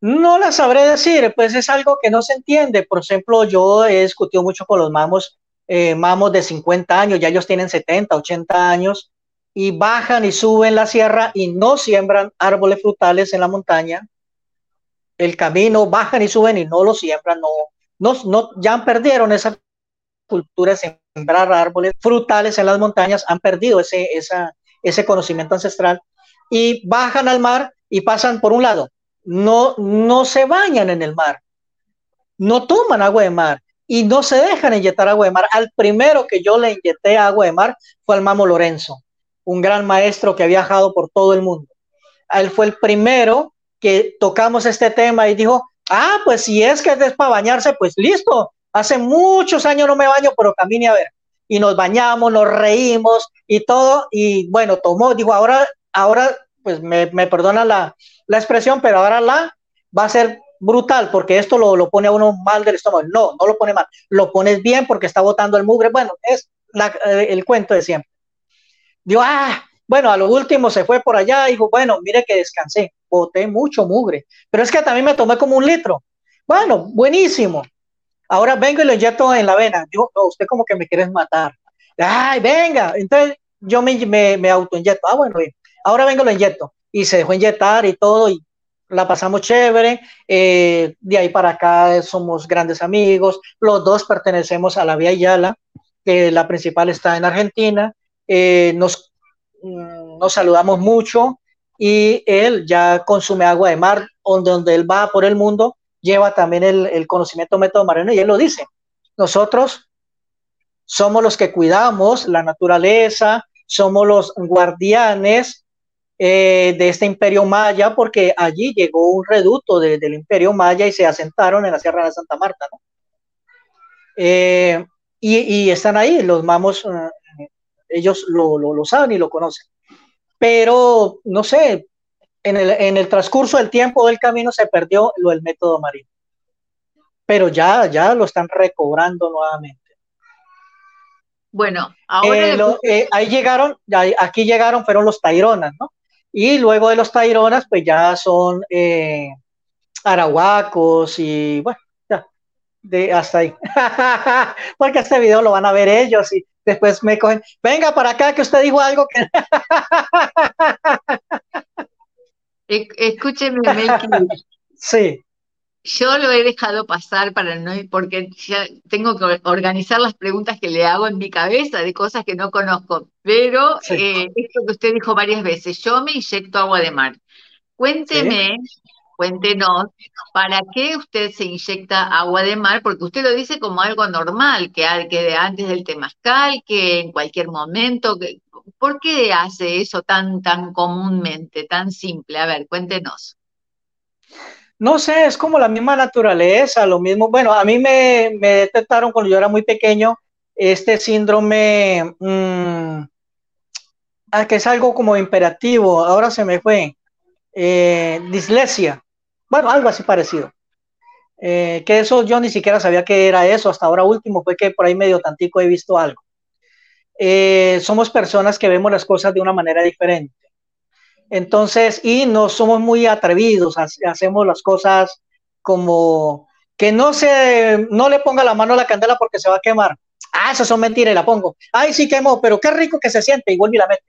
[SPEAKER 2] No la sabré decir, pues es algo que no se entiende. Por ejemplo, yo he discutido mucho con los mamos, eh, mamos de 50 años, ya ellos tienen 70, 80 años, y bajan y suben la sierra y no siembran árboles frutales en la montaña. El camino, bajan y suben y no lo siembran, no, no, no ya perdieron esa cultura de sembrar árboles frutales en las montañas, han perdido ese, esa, ese conocimiento ancestral y bajan al mar y pasan por un lado no, no se bañan en el mar, no toman agua de mar y no se dejan inyectar agua de mar. Al primero que yo le inyecté agua de mar fue al Mamo Lorenzo, un gran maestro que ha viajado por todo el mundo. Él fue el primero que tocamos este tema y dijo, ah, pues si es que es para bañarse, pues listo. Hace muchos años no me baño, pero camine a ver. Y nos bañamos, nos reímos y todo. Y bueno, tomó, dijo, ahora, ahora, pues me, me perdona la, la expresión, pero ahora la va a ser brutal porque esto lo, lo, pone a uno mal del estómago. No, no lo pone mal, lo pones bien porque está botando el mugre. Bueno, es eh, el cuento de siempre. Digo, ah, bueno, a lo último se fue por allá dijo, bueno, mire que descansé, boté mucho mugre, pero es que también me tomé como un litro. Bueno, buenísimo. Ahora vengo y lo inyecto en la vena. Digo, no, usted como que me quieres matar. Ay, venga. Entonces yo me, me, me autoinyecto. Ah, bueno, bien. Ahora vengo y lo inyecto y se dejó inyectar y todo y la pasamos chévere. Eh, de ahí para acá somos grandes amigos. Los dos pertenecemos a la Vía Yala, que la principal está en Argentina. Eh, nos, mm, nos saludamos mucho y él ya consume agua de mar, donde, donde él va por el mundo, lleva también el, el conocimiento método marino y él lo dice. Nosotros somos los que cuidamos la naturaleza, somos los guardianes eh, de este imperio maya, porque allí llegó un reducto del imperio maya y se asentaron en la Sierra de Santa Marta. Eh, y, están ahí, los mamos, eh, ellos lo, lo, saben y lo conocen. Pero, no sé, en el, en el transcurso del tiempo del camino se perdió lo del método marino. Pero ya, ya lo están recobrando nuevamente.
[SPEAKER 1] Bueno, ahora...
[SPEAKER 2] ahí llegaron, aquí llegaron, fueron los Taironas, ¿no? Y luego de los Taironas, pues ya son eh, arahuacos y bueno, ya, de, hasta ahí. Porque este video lo van a ver ellos y después me cogen, venga para acá que usted dijo algo que...
[SPEAKER 1] Escúcheme,
[SPEAKER 2] Sí
[SPEAKER 1] yo lo he dejado pasar para no, porque ya tengo que organizar las preguntas que le hago en mi cabeza de cosas que no conozco. Pero eh, esto que usted dijo varias veces, yo me inyecto agua de mar. Cuénteme, cuéntenos, ¿para qué usted se inyecta agua de mar? Porque usted lo dice como algo normal, que, que antes del temazcal, que en cualquier momento. ¿Por qué hace eso tan, tan comúnmente, tan simple? A ver, cuéntenos.
[SPEAKER 2] No sé, es como la misma naturaleza, lo mismo. Bueno, a mí me, detectaron cuando yo era muy pequeño este síndrome, mm, ah, que es algo como imperativo, ahora se me fue, eh, dislexia, bueno, algo así parecido. Eh, que eso yo ni siquiera sabía que era eso, hasta ahora último fue que por ahí medio tantico he visto algo. Eh, somos personas que vemos las cosas de una manera diferente. Entonces, y no somos muy atrevidos, hacemos las cosas como que no se, no le ponga la mano a la candela porque se va a quemar. Ah, eso son mentiras la pongo. Ay, sí quemó, pero qué rico que se siente y vuelve y la mete.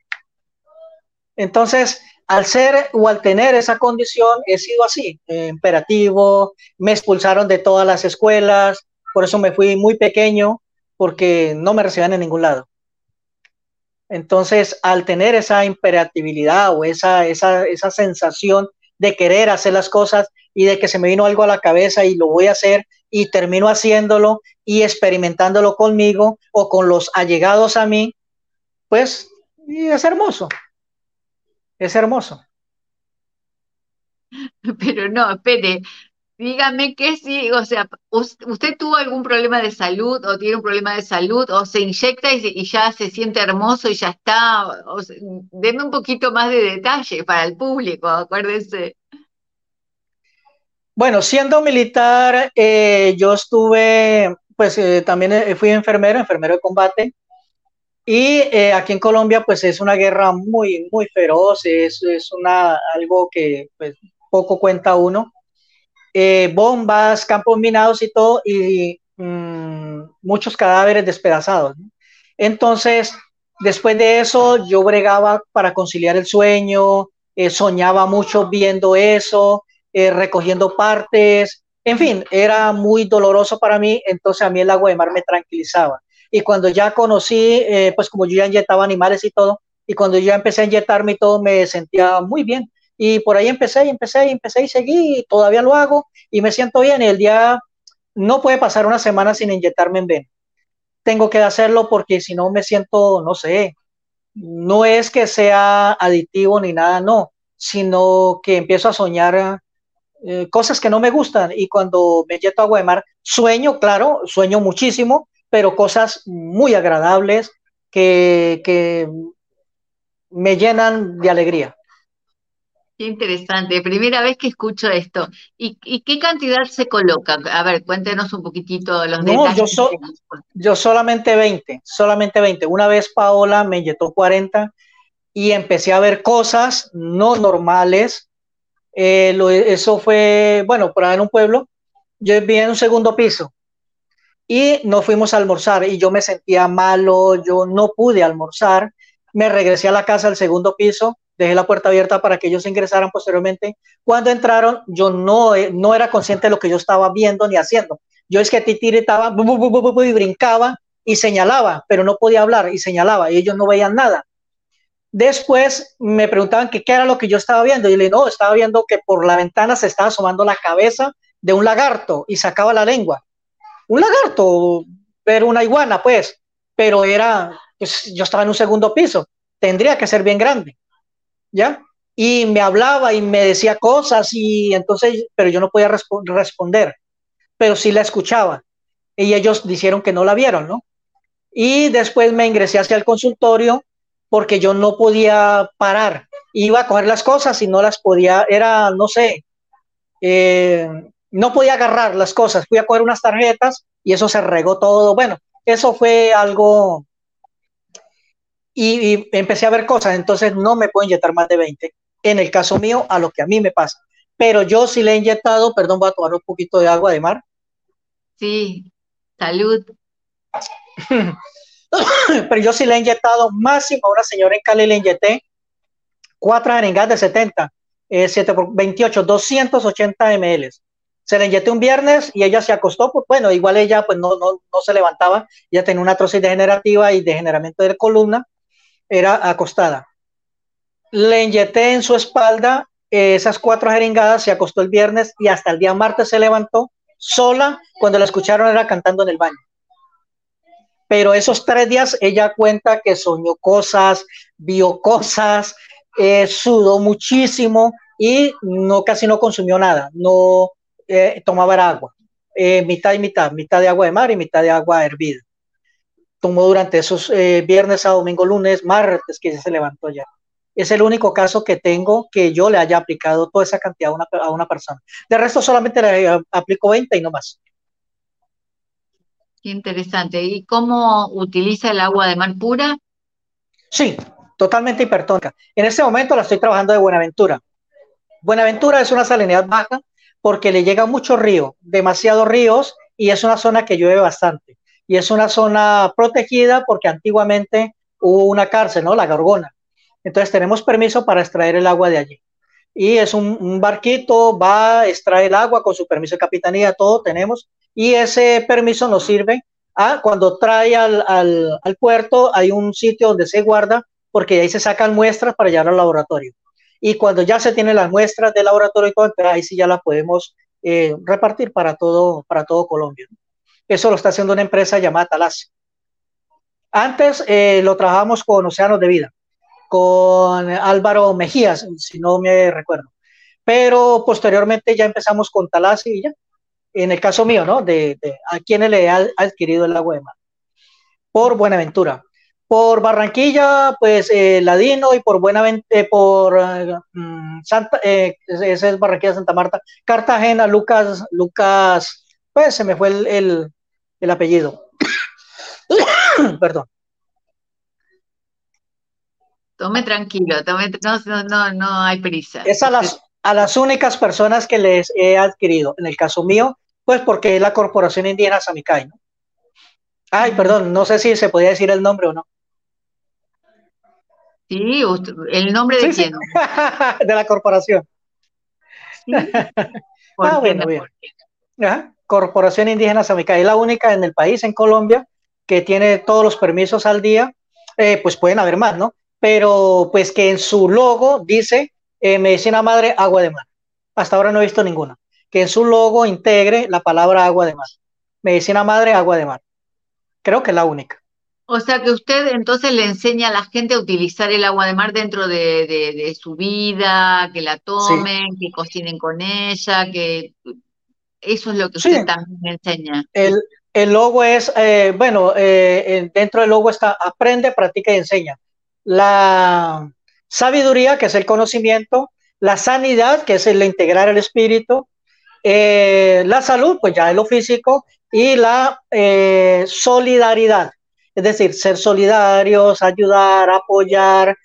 [SPEAKER 2] Entonces, al ser o al tener esa condición, he sido así, eh, imperativo, me expulsaron de todas las escuelas, por eso me fui muy pequeño, porque no me recibían en ningún lado. Entonces, al tener esa imperatividad o esa, esa, esa sensación de querer hacer las cosas y de que se me vino algo a la cabeza y lo voy a hacer y termino haciéndolo y experimentándolo conmigo o con los allegados a mí, pues es hermoso. Es hermoso.
[SPEAKER 1] Pero no, espere, Dígame que sí, o sea, ¿usted tuvo algún problema de salud o tiene un problema de salud o se inyecta y, ya se siente hermoso y ya está? O deme un poquito más de detalle para el público, acuérdense.
[SPEAKER 2] Bueno, siendo militar, eh, yo estuve, pues eh, también eh, fui enfermero, enfermero de combate, Y eh, aquí en Colombia, pues es una guerra muy, muy feroz, es, es una, algo que pues, poco cuenta uno. Eh, bombas, campos minados y todo, y mmm, muchos cadáveres despedazados. Entonces, después de eso, yo bregaba para conciliar el sueño, eh, soñaba mucho viendo eso, eh, recogiendo partes, en fin, era muy doloroso para mí, entonces a mí el agua de mar me tranquilizaba. Y cuando ya conocí, eh, pues como yo ya inyectaba animales y todo, y cuando yo ya empecé a inyectarme y todo, me sentía muy bien. Y por ahí empecé y empecé y empecé y seguí, y todavía lo hago y me siento bien. Y el día no puede pasar una semana sin inyectarme en ven. Tengo que hacerlo porque si no me siento, no sé, no es que sea aditivo ni nada, no, sino que empiezo a soñar eh, cosas que no me gustan y cuando me inyecto agua de mar, sueño, claro, sueño muchísimo, pero cosas muy agradables que, que me llenan de alegría.
[SPEAKER 1] Qué interesante, primera vez que escucho esto. ¿Y, y qué cantidad se coloca? A ver, cuéntenos un poquitito los
[SPEAKER 2] No,
[SPEAKER 1] detalles.
[SPEAKER 2] yo, so- yo solamente 20, solamente 20. Una vez Paola me inyectó 40 y empecé a ver cosas no normales. Eh, lo- eso fue, bueno, por ahí en un pueblo, yo vivía en un segundo piso y nos fuimos a almorzar y yo me sentía malo, yo no pude almorzar, me regresé a la casa al segundo piso, dejé la puerta abierta para que ellos ingresaran posteriormente. Cuando entraron, yo no, no era consciente de lo que yo estaba viendo ni haciendo. Yo es que titiritaba bu, bu, bu, y brincaba y señalaba, pero no podía hablar y señalaba y ellos no veían nada. Después me preguntaban qué era lo que yo estaba viendo y le dije, no, estaba viendo que por la ventana se estaba asomando la cabeza de un lagarto y sacaba la lengua un lagarto, pero una iguana, pues, pero era, pues yo estaba en un segundo piso, tendría que ser bien grande, ¿ya? Y me hablaba y me decía cosas y entonces, pero yo no podía respo responder, pero sí la escuchaba. Y ellos dijeron que no la vieron, ¿no? Y después me ingresé hacia el consultorio porque yo no podía parar. Iba a coger las cosas y no las podía, era, no sé, eh, no podía agarrar las cosas, fui a coger unas tarjetas y eso se regó todo. Bueno, eso fue algo y, y, empecé a ver cosas, entonces no me puedo inyectar más de 20. En el caso mío, a lo que a mí me pasa. Pero yo sí le he inyectado, perdón, voy a tomar un poquito de agua de mar.
[SPEAKER 1] Sí, salud.
[SPEAKER 2] Pero yo sí le he inyectado máximo a una señora en Cali, le inyecté cuatro jeringas de 70, eh, 7 por 28, 280 ml se le inyecté un viernes y ella se acostó, pues bueno, igual ella pues no, no, no se levantaba, ella tenía una atrocidad degenerativa y degeneramiento de columna, era acostada. Le inyecté en su espalda eh, esas cuatro jeringadas, se acostó el viernes y hasta el día martes se levantó sola, cuando la escucharon era cantando en el baño. Pero esos tres días ella cuenta que soñó cosas, vio cosas, eh, sudó muchísimo y no casi no consumió nada, no eh, tomaba agua, eh, mitad y mitad, mitad de agua de mar y mitad de agua hervida. Tomó durante esos eh, viernes a domingo, lunes, martes que se levantó ya. Es el único caso que tengo que yo le haya aplicado toda esa cantidad a una, a una persona. De resto solamente le aplico 20 y no más.
[SPEAKER 1] Qué interesante. ¿Y cómo utiliza el agua de mar pura?
[SPEAKER 2] Sí, totalmente hipertónica. En este momento la estoy trabajando de Buenaventura. Buenaventura es una salinidad baja porque le llega mucho río, demasiados ríos, y es una zona que llueve bastante. Y es una zona protegida porque antiguamente hubo una cárcel, ¿no? La Gorgona. Entonces tenemos permiso para extraer el agua de allí. Y es un, barquito, va, extrae el agua con su permiso de capitanía, todo tenemos. Y ese permiso nos sirve a cuando trae al, al, al puerto, hay un sitio donde se guarda, porque ahí se sacan muestras para llevar al laboratorio y cuando ya se tienen las muestras del laboratorio ahí sí ya las podemos eh, repartir para todo, para todo Colombia. Eso lo está haciendo una empresa llamada Talas. Antes eh, lo trabajamos con Océanos de Vida, con Álvaro Mejías, si no me recuerdo. Pero posteriormente ya empezamos con Talas y ya. En el caso mío, ¿no? De, de a quienes le ha adquirido el agua de mar. Por Buenaventura por Barranquilla, pues eh, Ladino y por Buenavent eh, por eh, Santa, ese es Barranquilla Santa Marta, Cartagena, Lucas, Lucas, pues se me fue el, el, el apellido, perdón.
[SPEAKER 1] Tome tranquilo, tome, no, no, no hay prisa.
[SPEAKER 2] Es a las, a las únicas personas que les he adquirido. En el caso mío, pues porque es la Corporación Indígena Samicay, ¿no? Ay, perdón, no sé si se podía decir el nombre o no.
[SPEAKER 1] Sí, el nombre de quién?
[SPEAKER 2] de la corporación. ah, bueno, bien. Corporación Indígena Samicay es la única en el país, en Colombia, que tiene todos los permisos al día. Eh, pues pueden haber más, ¿no? Pero pues que en su logo dice eh, Medicina Madre Agua de Mar. Hasta ahora no he visto ninguna. Que en su logo integre la palabra agua de mar. Medicina Madre Agua de Mar. Creo que es la única.
[SPEAKER 1] O sea que usted entonces le enseña a la gente a utilizar el agua de mar dentro de, su vida, que la tomen, que cocinen con ella, que eso es lo que usted también enseña.
[SPEAKER 2] El, el logo es, eh, bueno, eh, dentro del logo está aprende, practica y enseña. La sabiduría, que es el conocimiento, la sanidad, que es el integrar el espíritu, eh, la salud, pues ya es lo físico, y la solidaridad, es decir, ser solidarios, ayudar, apoyar,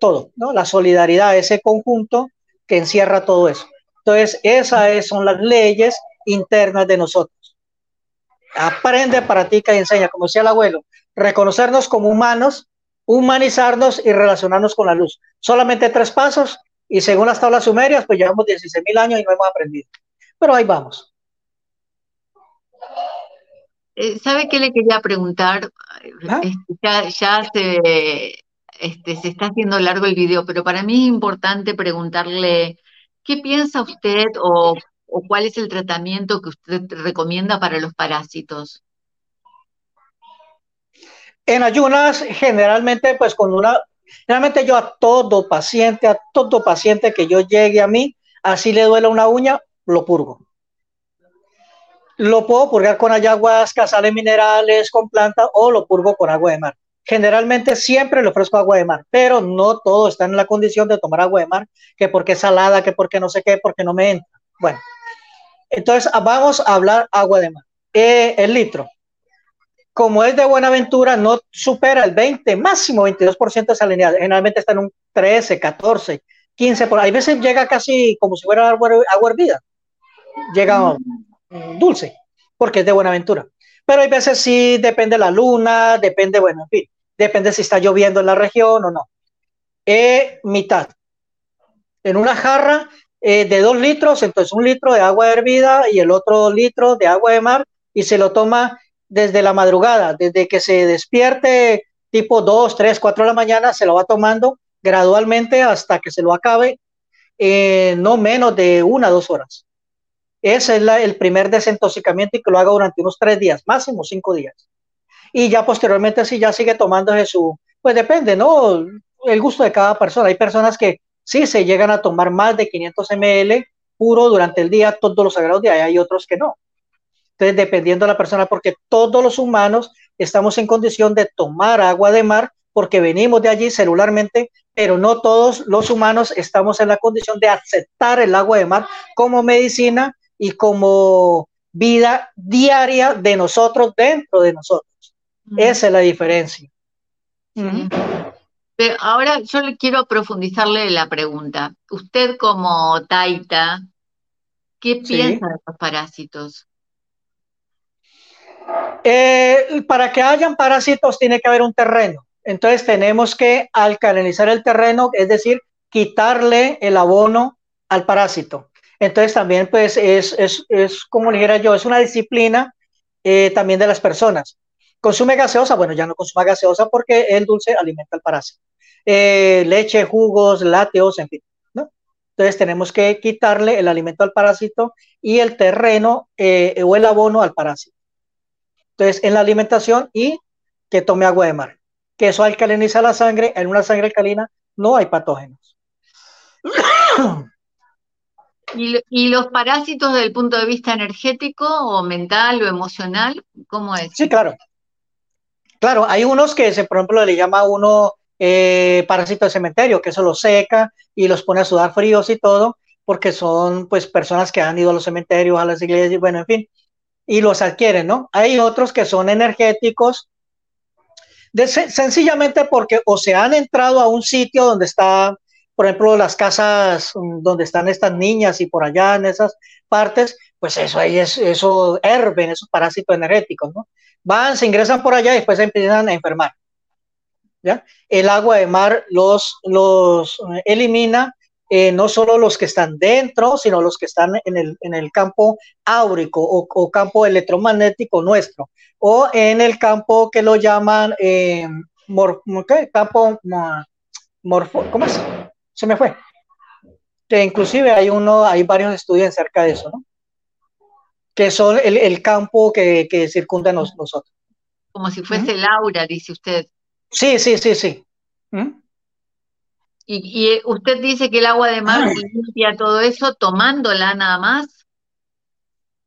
[SPEAKER 2] todo, ¿no? La solidaridad, ese conjunto que encierra todo eso. Entonces, esas son las leyes internas de nosotros. Aprende, practica y enseña, como decía el abuelo, reconocernos como humanos, humanizarnos y relacionarnos con la luz. Solamente tres pasos y según las tablas sumerias, pues llevamos 16 mil años y no hemos aprendido. Pero ahí vamos.
[SPEAKER 1] Eh, ¿Sabe qué le quería preguntar? ¿Ah? Este, ya, se, este, se está haciendo largo el video, pero para mí es importante preguntarle, ¿qué piensa usted o o cuál es el tratamiento que usted recomienda para los parásitos?
[SPEAKER 2] En ayunas, generalmente, pues con una, generalmente yo a todo paciente, a todo paciente que yo llegue a mí, así le duele una uña, lo purgo. Lo puedo purgar con ayahuasca, sales minerales, con planta o lo purgo con agua de mar. Generalmente siempre le ofrezco agua de mar, pero no todo está en la condición de tomar agua de mar, que porque es salada, que porque no sé qué, porque no me entra. Bueno, entonces, ah, vamos a hablar agua de mar. Eh, el litro. Como es de Buenaventura, no supera el 20, máximo 22% de salinidad. Generalmente está en un 13, 14, 15. Por, hay veces llega casi como si fuera agua, hervida. Llega dulce, porque es de Buenaventura. Pero hay veces sí depende la luna, depende, bueno, en fin, depende si está lloviendo en la región o no. Eh, mitad. En una jarra eh, de dos litros, entonces un litro de agua hervida y el otro litro de agua de mar y se lo toma desde la madrugada, desde que se despierte tipo 2, 3, 4 de la mañana, se lo va tomando gradualmente hasta que se lo acabe, eh, no menos de una dos horas. Ese es el primer desintoxicamiento y que lo haga durante unos tres días, máximo cinco días. Y ya posteriormente, si ya sigue tomándose su, pues depende, ¿no? El gusto de cada persona. Hay personas que Sí, se llegan a tomar más de 500 ml puro durante el día, todos los sagrados días, hay otros que no. Entonces, dependiendo de la persona, porque todos los humanos estamos en condición de tomar agua de mar porque venimos de allí celularmente, pero no todos los humanos estamos en la condición de aceptar el agua de mar como medicina y como vida diaria de nosotros dentro de nosotros. Esa es la diferencia
[SPEAKER 1] ahora yo le quiero profundizarle la pregunta. Usted como Taita, ¿qué piensa de los parásitos?
[SPEAKER 2] Eh, para que hayan parásitos tiene que haber un terreno. Entonces tenemos que alcalinizar el terreno, es decir, quitarle el abono al parásito. Entonces también pues es, como dijera yo, es una disciplina eh, también de las personas. Consume gaseosa, bueno, ya no consuma gaseosa porque el dulce alimenta al parásito. Eh, leche, jugos, lácteos, en fin. Entonces tenemos que quitarle el alimento al parásito y el terreno eh, o el abono al parásito. Entonces, en la alimentación y que tome agua de mar, que eso alcaliniza la sangre, en una sangre alcalina no hay patógenos.
[SPEAKER 1] ¿Y, ¿Y, los parásitos desde el punto de vista energético o mental o emocional, cómo es?
[SPEAKER 2] Sí, claro. Claro, hay unos que, por ejemplo, le llama uno eh, parásitos de cementerio, que eso los seca y los pone a sudar fríos y todo, porque son pues personas que han ido a los cementerios, a las iglesias, bueno, en fin, y los adquieren, ¿no? Hay otros que son energéticos, sencillamente porque o se han entrado a un sitio donde está, por ejemplo, las casas donde están estas niñas y por allá en esas partes, pues eso ahí es, eso herben, esos parásitos energéticos, ¿no? Van, se ingresan por allá y después se empiezan a enfermar. ¿Ya? El agua de mar los, los elimina eh, no solo los que están dentro, sino los que están en el, en el campo áurico o, campo electromagnético nuestro, o en el campo que lo llaman eh, campo morfo, ¿cómo es? Se me fue. Que inclusive hay uno, hay varios estudios acerca de eso, ¿no? Que son el, campo que, que circunda nosotros.
[SPEAKER 1] Como si fuese el aura, dice usted.
[SPEAKER 2] Sí, sí, sí, sí.
[SPEAKER 1] Y, eh, usted dice que el agua de mar limpia todo eso tomándola nada más.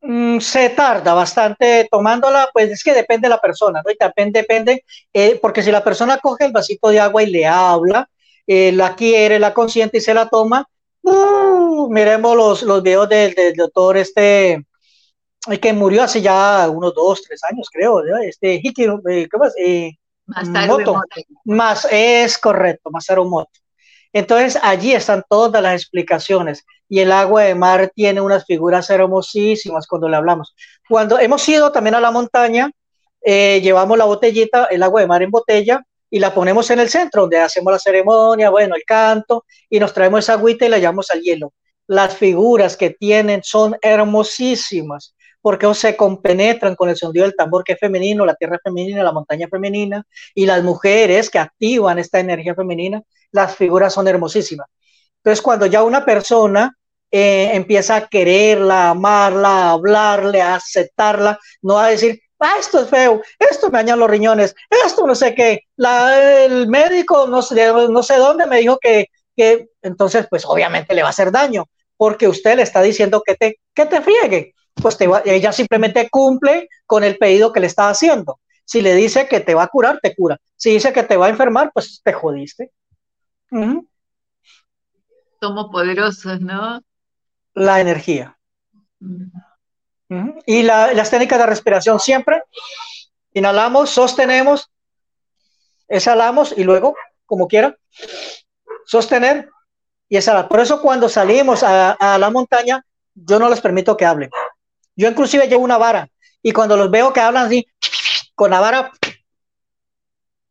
[SPEAKER 2] Mm, se tarda bastante tomándola, pues es que depende de la persona, ¿no? Y también depende, eh, porque si la persona coge el vasito de agua y le habla, eh, la quiere, la consiente y se la toma, uh, miremos los, los videos del, doctor este, que murió hace ya unos dos, tres años, creo, este, ¿cómo es? Moto. Más, es correcto, Masaru Moto. Entonces allí están todas las explicaciones y el agua de mar tiene unas figuras hermosísimas cuando le hablamos. Cuando hemos ido también a la montaña, eh, llevamos la botellita, el agua de mar en botella y la ponemos en el centro donde hacemos la ceremonia, bueno, el canto y nos traemos esa agüita y la llevamos al hielo. Las figuras que tienen son hermosísimas porque se compenetran con el sonido del tambor que es femenino, la tierra femenina, la montaña femenina y las mujeres que activan esta energía femenina las figuras son hermosísimas. Entonces, cuando ya una persona eh, empieza a quererla, amarla, a hablarle, a aceptarla, no a decir, ah, esto es feo, esto me dañan los riñones, esto no sé qué, la, el médico no sé, no sé dónde me dijo que, que, entonces, pues obviamente le va a hacer daño, porque usted le está diciendo que te, que te friegue. Pues ella simplemente cumple con el pedido que le está haciendo. Si le dice que te va a curar, te cura. Si dice que te va a enfermar, pues te jodiste.
[SPEAKER 1] Somos poderosos, ¿no?
[SPEAKER 2] La energía. Y las técnicas de respiración siempre. Inhalamos, sostenemos, exhalamos y luego, como quiera, sostener y exhalar. Por eso cuando salimos a, a la montaña, yo no les permito que hablen. Yo inclusive llevo una vara y cuando los veo que hablan así, con la vara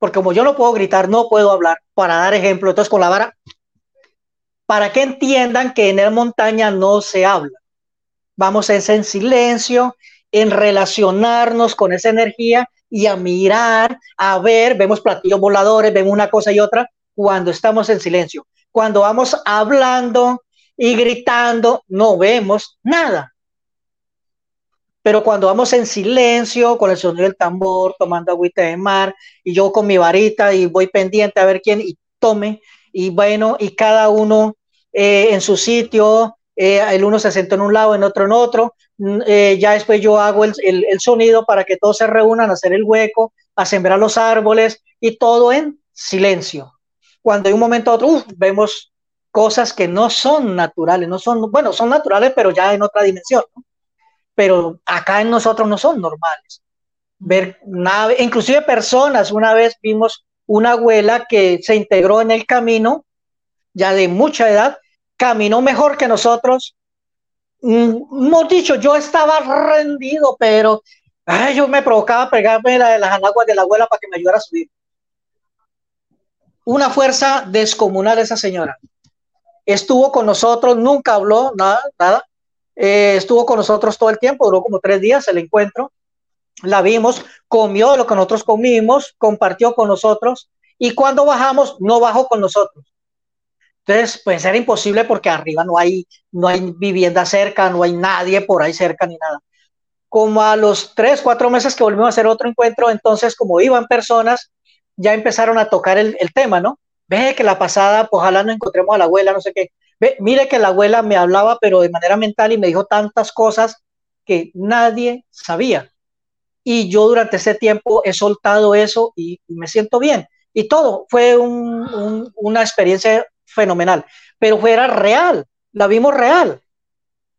[SPEAKER 2] porque como yo no puedo gritar, no puedo hablar, para dar ejemplo, entonces con la vara, para que entiendan que en el montaña no se habla. Vamos a en silencio, en relacionarnos con esa energía y a mirar, a ver, vemos platillos voladores, vemos una cosa y otra, cuando estamos en silencio. Cuando vamos hablando y gritando, no vemos nada. Pero cuando vamos en silencio, con el sonido del tambor, tomando agüita de mar, y yo con mi varita y voy pendiente a ver quién y tome, y bueno, y cada uno eh, en su sitio, eh, el uno se sentó en un lado, en otro en otro, mm, eh, ya después yo hago el, sonido para que todos se reúnan a hacer el hueco, a sembrar los árboles y todo en silencio. Cuando hay un momento a otro, vemos cosas que no son naturales, no son, bueno, son naturales, pero ya en otra dimensión. pero acá en nosotros no son normales. Ver nave, inclusive personas, una vez vimos una abuela que se integró en el camino, ya de mucha edad, caminó mejor que nosotros. Mm, hemos dicho, yo estaba rendido, pero yo me provocaba pegarme la, las anaguas de la abuela para que me ayudara a subir. Una fuerza descomunal esa señora. Estuvo con nosotros, nunca habló, nada, nada. Eh, estuvo con nosotros todo el tiempo, duró como tres días el encuentro. La vimos, comió lo que nosotros comimos, compartió con nosotros y cuando bajamos no bajó con nosotros. Entonces, pues era imposible porque arriba no hay, no hay vivienda cerca, no hay nadie por ahí cerca ni nada. Como a los tres, cuatro meses que volvimos a hacer otro encuentro, entonces como iban personas, ya empezaron a tocar el, el tema, ¿no? Ve que la pasada, pues ojalá no encontremos a la abuela, no sé qué mire que la abuela me hablaba, pero de manera mental y me dijo tantas cosas que nadie sabía. Y yo durante ese tiempo he soltado eso y, me siento bien. Y todo fue una experiencia fenomenal, pero fuera real, la vimos real.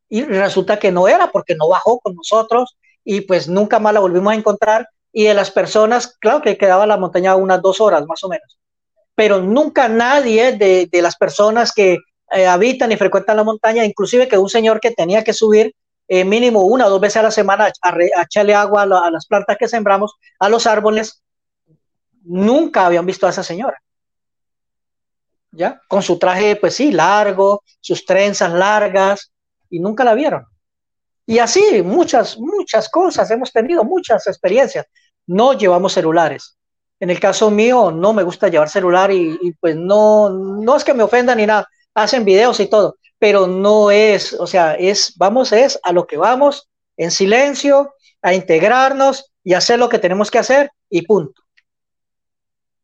[SPEAKER 2] Y resulta que no era porque no bajó con nosotros y pues nunca más la volvimos a encontrar, y de las personas, claro que quedaba la montaña unas dos horas más o menos, pero nunca nadie de, de las personas que eh, habitan y frecuentan la montaña, inclusive que un señor que tenía que subir eh, mínimo una o dos veces a la semana a, echarle agua a, las plantas que sembramos, a los árboles, nunca habían visto a esa señora. ¿Ya? Con su traje, pues sí, largo, sus trenzas largas, y nunca la vieron. Y así, muchas, muchas cosas, hemos tenido muchas experiencias. No llevamos celulares. En el caso mío, no me gusta llevar celular y, y pues no, no es que me ofenda ni nada, hacen videos y todo, pero no es, o sea, es, vamos, es a lo que vamos, en silencio, a integrarnos y hacer lo que tenemos que hacer y punto.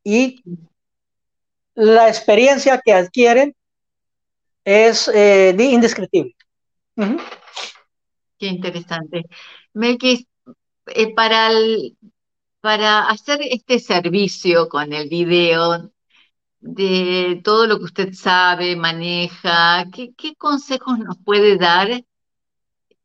[SPEAKER 2] Y la experiencia que adquieren es eh, indescriptible.
[SPEAKER 1] Qué interesante. Melquis, eh, para, para hacer este servicio con el video, de todo lo que usted sabe, maneja, ¿qué, consejos nos puede dar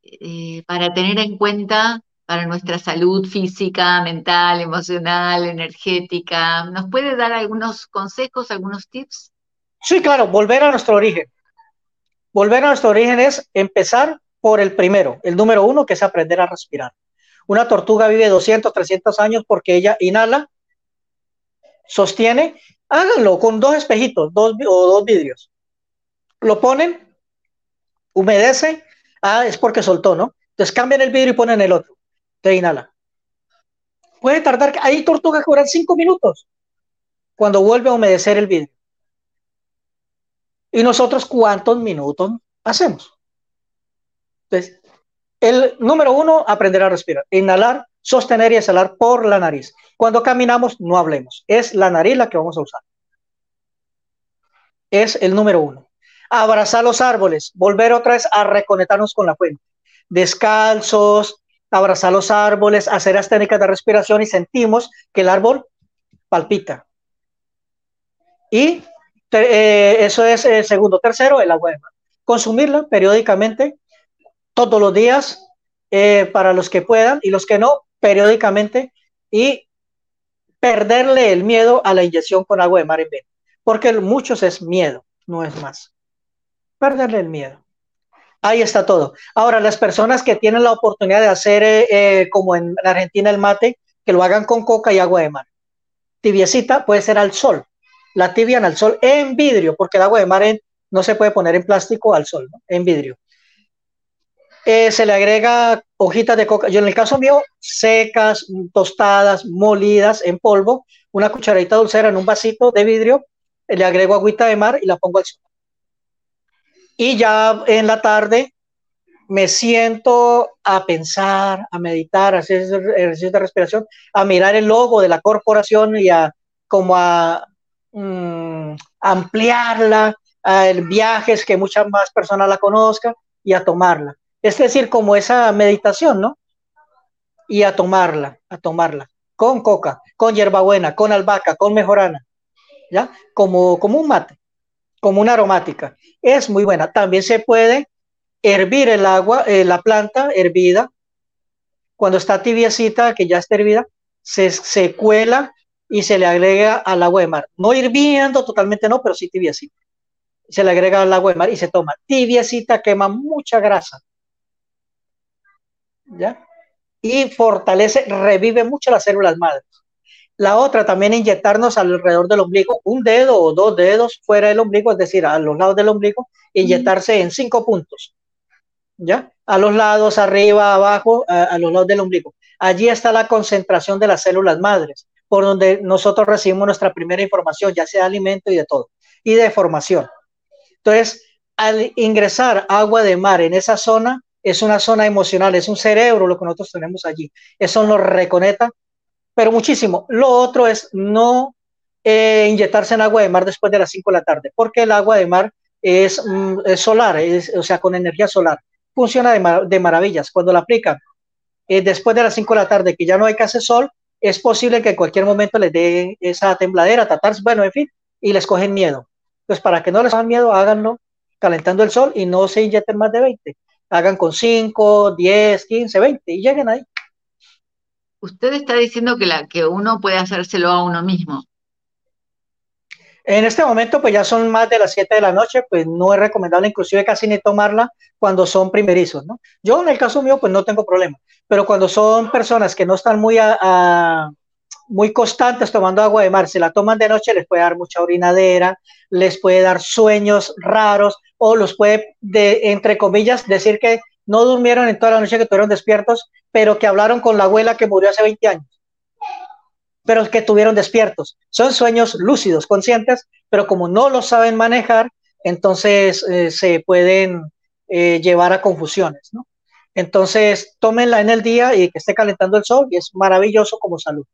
[SPEAKER 1] eh, para tener en cuenta para nuestra salud física, mental, emocional, energética? ¿Nos puede dar algunos consejos, algunos tips?
[SPEAKER 2] Sí, claro, volver a nuestro origen. Volver a nuestro origen es empezar por el primero, el número uno, que es aprender a respirar. Una tortuga vive 200, 300 años porque ella inhala, sostiene Háganlo con dos espejitos dos, o dos vidrios. Lo ponen, humedece, ah, es porque soltó, ¿no? Entonces cambian el vidrio y ponen el otro. Te inhala. Puede tardar, hay tortugas que duran cinco minutos cuando vuelve a humedecer el vidrio. ¿Y nosotros cuántos minutos hacemos? Entonces, el número uno, aprender a respirar. Inhalar, sostener y exhalar por la nariz. Cuando caminamos, no hablemos. Es la nariz la que vamos a usar. Es el número uno. Abrazar los árboles, volver otra vez a reconectarnos con la fuente. Descalzos, abrazar los árboles, hacer las técnicas de respiración y sentimos que el árbol palpita. Y eh, eso es el segundo. Tercero, el agua. Consumirla periódicamente, todos los días, eh, para los que puedan y los que no, periódicamente y perderle el miedo a la inyección con agua de mar en vena, porque muchos es miedo, no es más. Perderle el miedo. Ahí está todo. Ahora, las personas que tienen la oportunidad de hacer, eh, eh, como en Argentina, el mate, que lo hagan con coca y agua de mar. Tibiecita puede ser al sol. La tibian al sol en vidrio, porque el agua de mar no se puede poner en plástico al sol, en vidrio. Eh, se le agrega hojitas de coca. Yo en el caso mío, secas, tostadas, molidas en polvo, una cucharadita dulcera en un vasito de vidrio, le agrego agüita de mar y la pongo al sol. Y ya en la tarde me siento a pensar, a meditar, a hacer ejercicios de respiración, a mirar el logo de la corporación y a como a mm, ampliarla, a viajes que muchas más personas la conozcan y a tomarla. Es decir, como esa meditación, ¿no? Y a tomarla, a tomarla, con coca, con hierbabuena, con albahaca, con mejorana, ¿ya? Como, como un mate, como una aromática. Es muy buena. También se puede hervir el agua, eh, la planta hervida, cuando está tibiecita, que ya está hervida, se, se cuela y se le agrega al agua de mar. No hirviendo totalmente, no, pero sí tibiecita. Se le agrega al agua de mar y se toma. Tibiecita quema mucha grasa ¿ya? Y fortalece, revive mucho las células madres. La otra también inyectarnos alrededor del ombligo, un dedo o dos dedos fuera del ombligo, es decir, a los lados del ombligo, inyectarse en cinco puntos, ¿ya? A los lados, arriba, abajo, a, los lados del ombligo. Allí está la concentración de las células madres, por donde nosotros recibimos nuestra primera información, ya sea de alimento y de todo, y de formación. Entonces, al ingresar agua de mar en esa zona, es una zona emocional, es un cerebro lo que nosotros tenemos allí. Eso nos reconecta, pero muchísimo. Lo otro es no eh, inyectarse en agua de mar después de las 5 de la tarde, porque el agua de mar es, mm, solar, o sea, con energía solar. Funciona de, maravillas. Cuando la aplican eh, después de las 5 de la tarde, que ya no hay que hacer sol, es posible que en cualquier momento les dé esa tembladera, tatarse, bueno, en fin, y les cogen miedo. Entonces, para que no les hagan miedo, háganlo calentando el sol y no se inyecten más de 20 hagan con 5, 10, 15, 20 y lleguen ahí.
[SPEAKER 1] Usted está diciendo que, la, que uno puede hacérselo a uno mismo.
[SPEAKER 2] En este momento, pues ya son más de las 7 de la noche, pues no es recomendable inclusive casi ni tomarla cuando son primerizos, ¿no? Yo en el caso mío, pues no tengo problema, pero cuando son personas que no están muy, a, muy constantes tomando agua de mar, se la toman de noche, les puede dar mucha orinadera, les puede dar sueños raros o los puede, de, entre comillas, decir que no durmieron en toda la noche que estuvieron despiertos, pero que hablaron con la abuela que murió hace 20 años, pero que tuvieron despiertos. Son sueños lúcidos, conscientes, pero como no lo saben manejar, entonces eh, se pueden eh, llevar a confusiones. Entonces, tómenla en el día y que esté calentando el sol y es maravilloso como salud.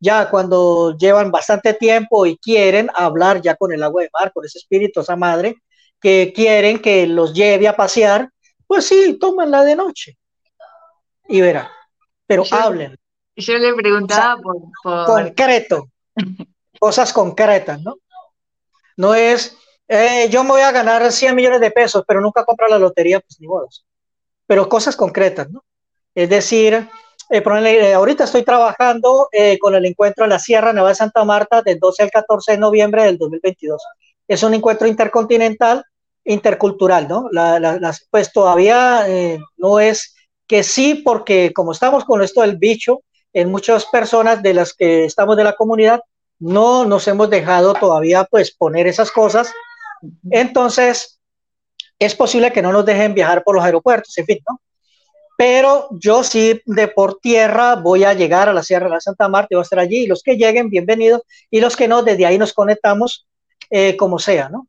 [SPEAKER 2] Ya cuando llevan bastante tiempo y quieren hablar ya con el agua de mar, con ese espíritu, esa madre, que quieren que los lleve a pasear, pues sí, tómenla de noche y verá. Pero hablen.
[SPEAKER 1] Yo le preguntaba por,
[SPEAKER 2] Concreto. cosas concretas, ¿no? No es, eh, yo me voy a ganar 100 millones de pesos, pero nunca compro la lotería, pues ni modo. Pero cosas concretas, ¿no? Es decir, eh, eh, ahorita estoy trabajando con el encuentro en la Sierra Nevada de Santa Marta del 12 al 14 de noviembre del 2022. Es un encuentro intercontinental intercultural, ¿no? pues todavía eh, no es que sí, porque como estamos con esto del bicho, en muchas personas de las que estamos de la comunidad, no nos hemos dejado todavía pues poner esas cosas. Entonces, es posible que no nos dejen viajar por los aeropuertos, en fin, ¿no? Pero yo sí de por tierra voy a llegar a la Sierra de Santa Marta y voy a estar allí. Y los que lleguen, bienvenidos. Y los que no, desde ahí nos conectamos eh, como sea, ¿no?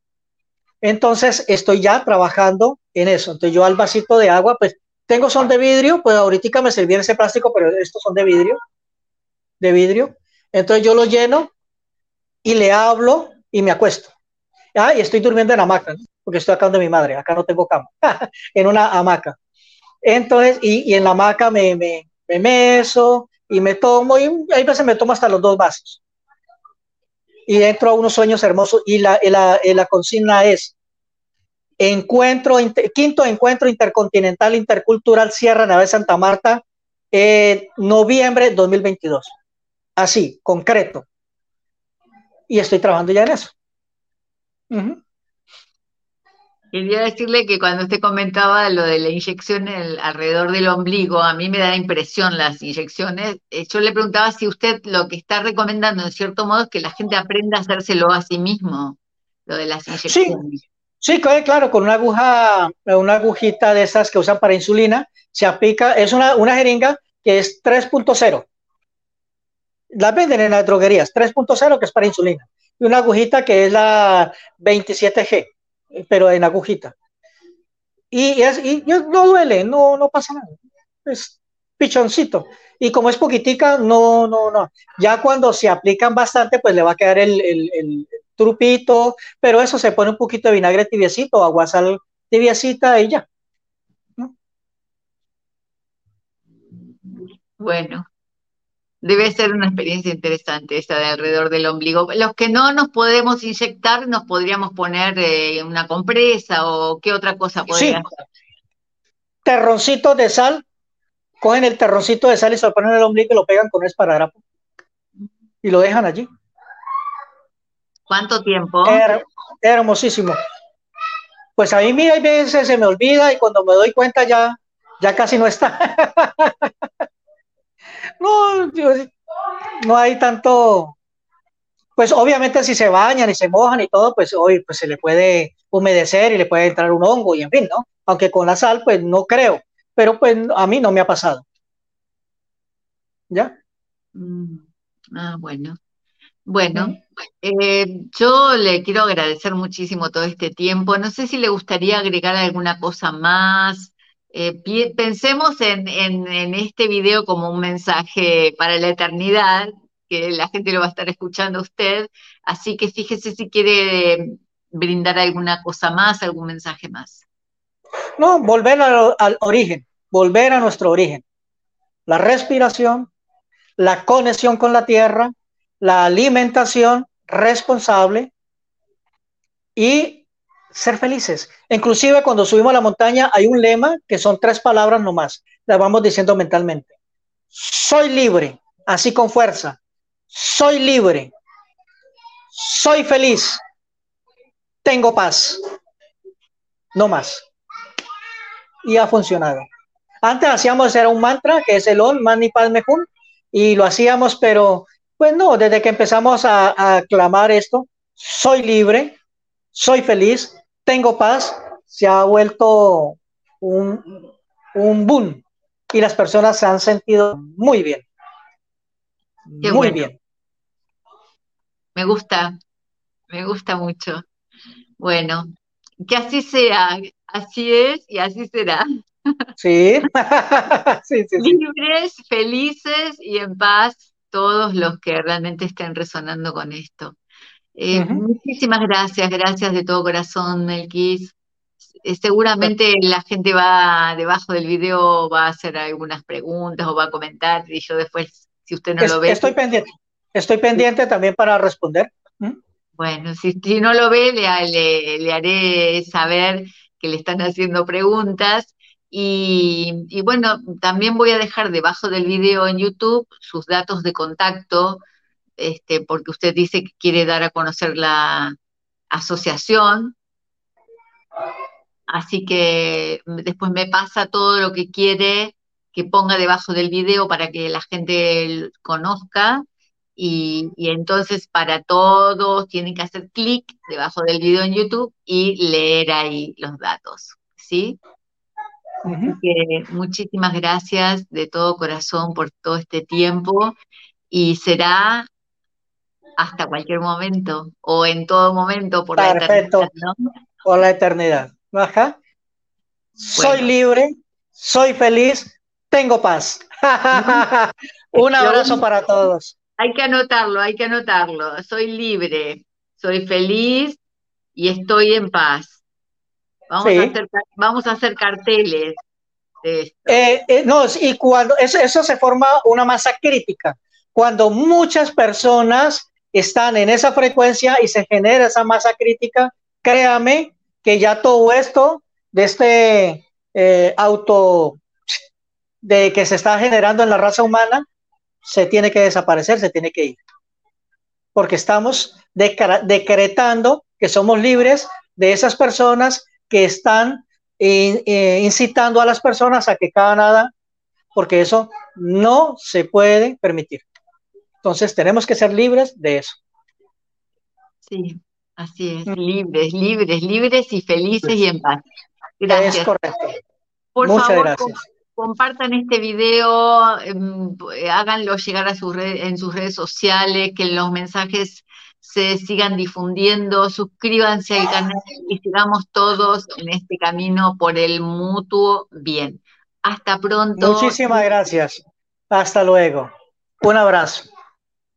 [SPEAKER 2] Entonces estoy ya trabajando en eso. Entonces yo al vasito de agua, pues tengo son de vidrio, pues ahorita me serví ese plástico, pero estos son de vidrio, de vidrio. Entonces yo lo lleno y le hablo y me acuesto. Ah, y estoy durmiendo en hamaca, porque estoy acá donde mi madre, acá no tengo cama, en una hamaca. Entonces, y, en la hamaca me, me, me meso y me tomo, y a veces me tomo hasta los dos vasos. Y entro a unos sueños hermosos y la, la, la consigna es, encuentro, quinto encuentro intercontinental intercultural Sierra Nave Santa Marta, eh, noviembre 2022. Así, concreto. Y estoy trabajando ya en eso.
[SPEAKER 1] Quería decirle que cuando usted comentaba lo de la inyección alrededor del ombligo, a mí me da impresión las inyecciones. Eh, yo le preguntaba si usted lo que está recomendando, en cierto modo, es que la gente aprenda a hacérselo a sí mismo, lo de las inyecciones.
[SPEAKER 2] Sí, claro, con una aguja, una agujita de esas que usan para insulina, se aplica, es una, una jeringa que es 3.0. La venden en las droguerías, 3.0 que es para insulina. Y una agujita que es la 27G, pero en agujita. Y, es, y no duele, no, no pasa nada. Es pichoncito. Y como es poquitica, no, no, no. Ya cuando se aplican bastante, pues le va a quedar el, el trupito, pero eso se pone un poquito de vinagre tibiecito, agua sal tibiecita y ya.
[SPEAKER 1] Bueno, debe ser una experiencia interesante esta de alrededor del ombligo. Los que no nos podemos inyectar, nos podríamos poner eh, una compresa o qué otra cosa podría sí.
[SPEAKER 2] Terroncito de sal, cogen el terroncito de sal y se lo ponen en el ombligo y lo pegan con un esparadrapo y lo dejan allí.
[SPEAKER 1] ¿Cuánto tiempo?
[SPEAKER 2] hermosísimo. Pues a mí mira, a veces se me olvida y cuando me doy cuenta ya, ya casi no está. no, no hay tanto, pues obviamente si se bañan y se mojan y todo, pues hoy pues se le puede humedecer y le puede entrar un hongo y en fin, ¿no? Aunque con la sal, pues no creo, pero pues a mí no me ha pasado. ¿Ya?
[SPEAKER 1] Mm, ah, bueno. Bueno, eh, yo le quiero agradecer muchísimo todo este tiempo. No sé si le gustaría agregar alguna cosa más. Eh, pensemos en, este video como un mensaje para la eternidad, que la gente lo va a estar escuchando a usted. Así que fíjese si quiere brindar alguna cosa más, algún mensaje más.
[SPEAKER 2] No, volver al origen, volver a nuestro origen. La respiración, la conexión con la tierra, la alimentación responsable y ser felices. Inclusive cuando subimos a la montaña hay un lema que son tres palabras nomás, las vamos diciendo mentalmente. Soy libre, así con fuerza. Soy libre. Soy feliz. Tengo paz. No más. Y ha funcionado. Antes hacíamos, era un mantra, que es el On, Mani Padme Hum, y lo hacíamos, pero pues no, desde que empezamos a, a clamar esto, soy libre, soy feliz, tengo paz, se ha vuelto un, un boom y las personas se han sentido muy bien. muy bien.
[SPEAKER 1] Me gusta, me gusta mucho. Bueno, que así sea, así es y así será.
[SPEAKER 2] Sí.
[SPEAKER 1] sí, sí, Libres, felices y en paz todos los que realmente estén resonando con esto. Eh, muchísimas gracias, gracias de todo corazón, Melquis. Eh, seguramente la gente va debajo del video, va a hacer algunas preguntas o va a comentar y yo después, si usted no lo ve.
[SPEAKER 2] Estoy pendiente, estoy pendiente también para responder. ¿Mm?
[SPEAKER 1] Bueno, si, si, no lo ve, le, le, haré saber que le están haciendo preguntas. Y, y, bueno, también voy a dejar debajo del video en YouTube sus datos de contacto este, porque usted dice que quiere dar a conocer la asociación. Así que después me pasa todo lo que quiere que ponga debajo del video para que la gente conozca. Y, entonces para todos tienen que hacer clic debajo del video en YouTube y leer ahí los datos. ¿Sí? que muchísimas gracias de todo corazón por todo este tiempo y será hasta cualquier momento o en todo momento por la eternidad.
[SPEAKER 2] Por la eternidad. Soy libre, soy feliz, tengo paz. Un abrazo para todos.
[SPEAKER 1] Hay que anotarlo, hay que anotarlo. Soy libre, soy feliz y estoy en paz. Vamos, a, hacer, vamos a hacer carteles.
[SPEAKER 2] Eh, eh, no, y cuando eso, eso se forma una masa crítica, cuando muchas personas están en esa frecuencia y se genera esa masa crítica, créame que ya todo esto de este eh, auto de que se está generando en la raza humana se tiene que desaparecer, se tiene que ir. Porque estamos decretando que somos libres de esas personas que están eh, incitando a las personas a que cada nada, porque eso no se puede permitir. Entonces tenemos que ser libres de eso.
[SPEAKER 1] Sí, así es, libres, libres, libres y felices y en paz. Gracias.
[SPEAKER 2] Es correcto.
[SPEAKER 1] Por favor, compartan este video, em, háganlo llegar a sus en sus redes sociales, que los mensajes se sigan difundiendo, suscríbanse al canal y sigamos todos en este camino por el mutuo bien. Hasta pronto.
[SPEAKER 2] Muchísimas gracias. Hasta luego. Un abrazo.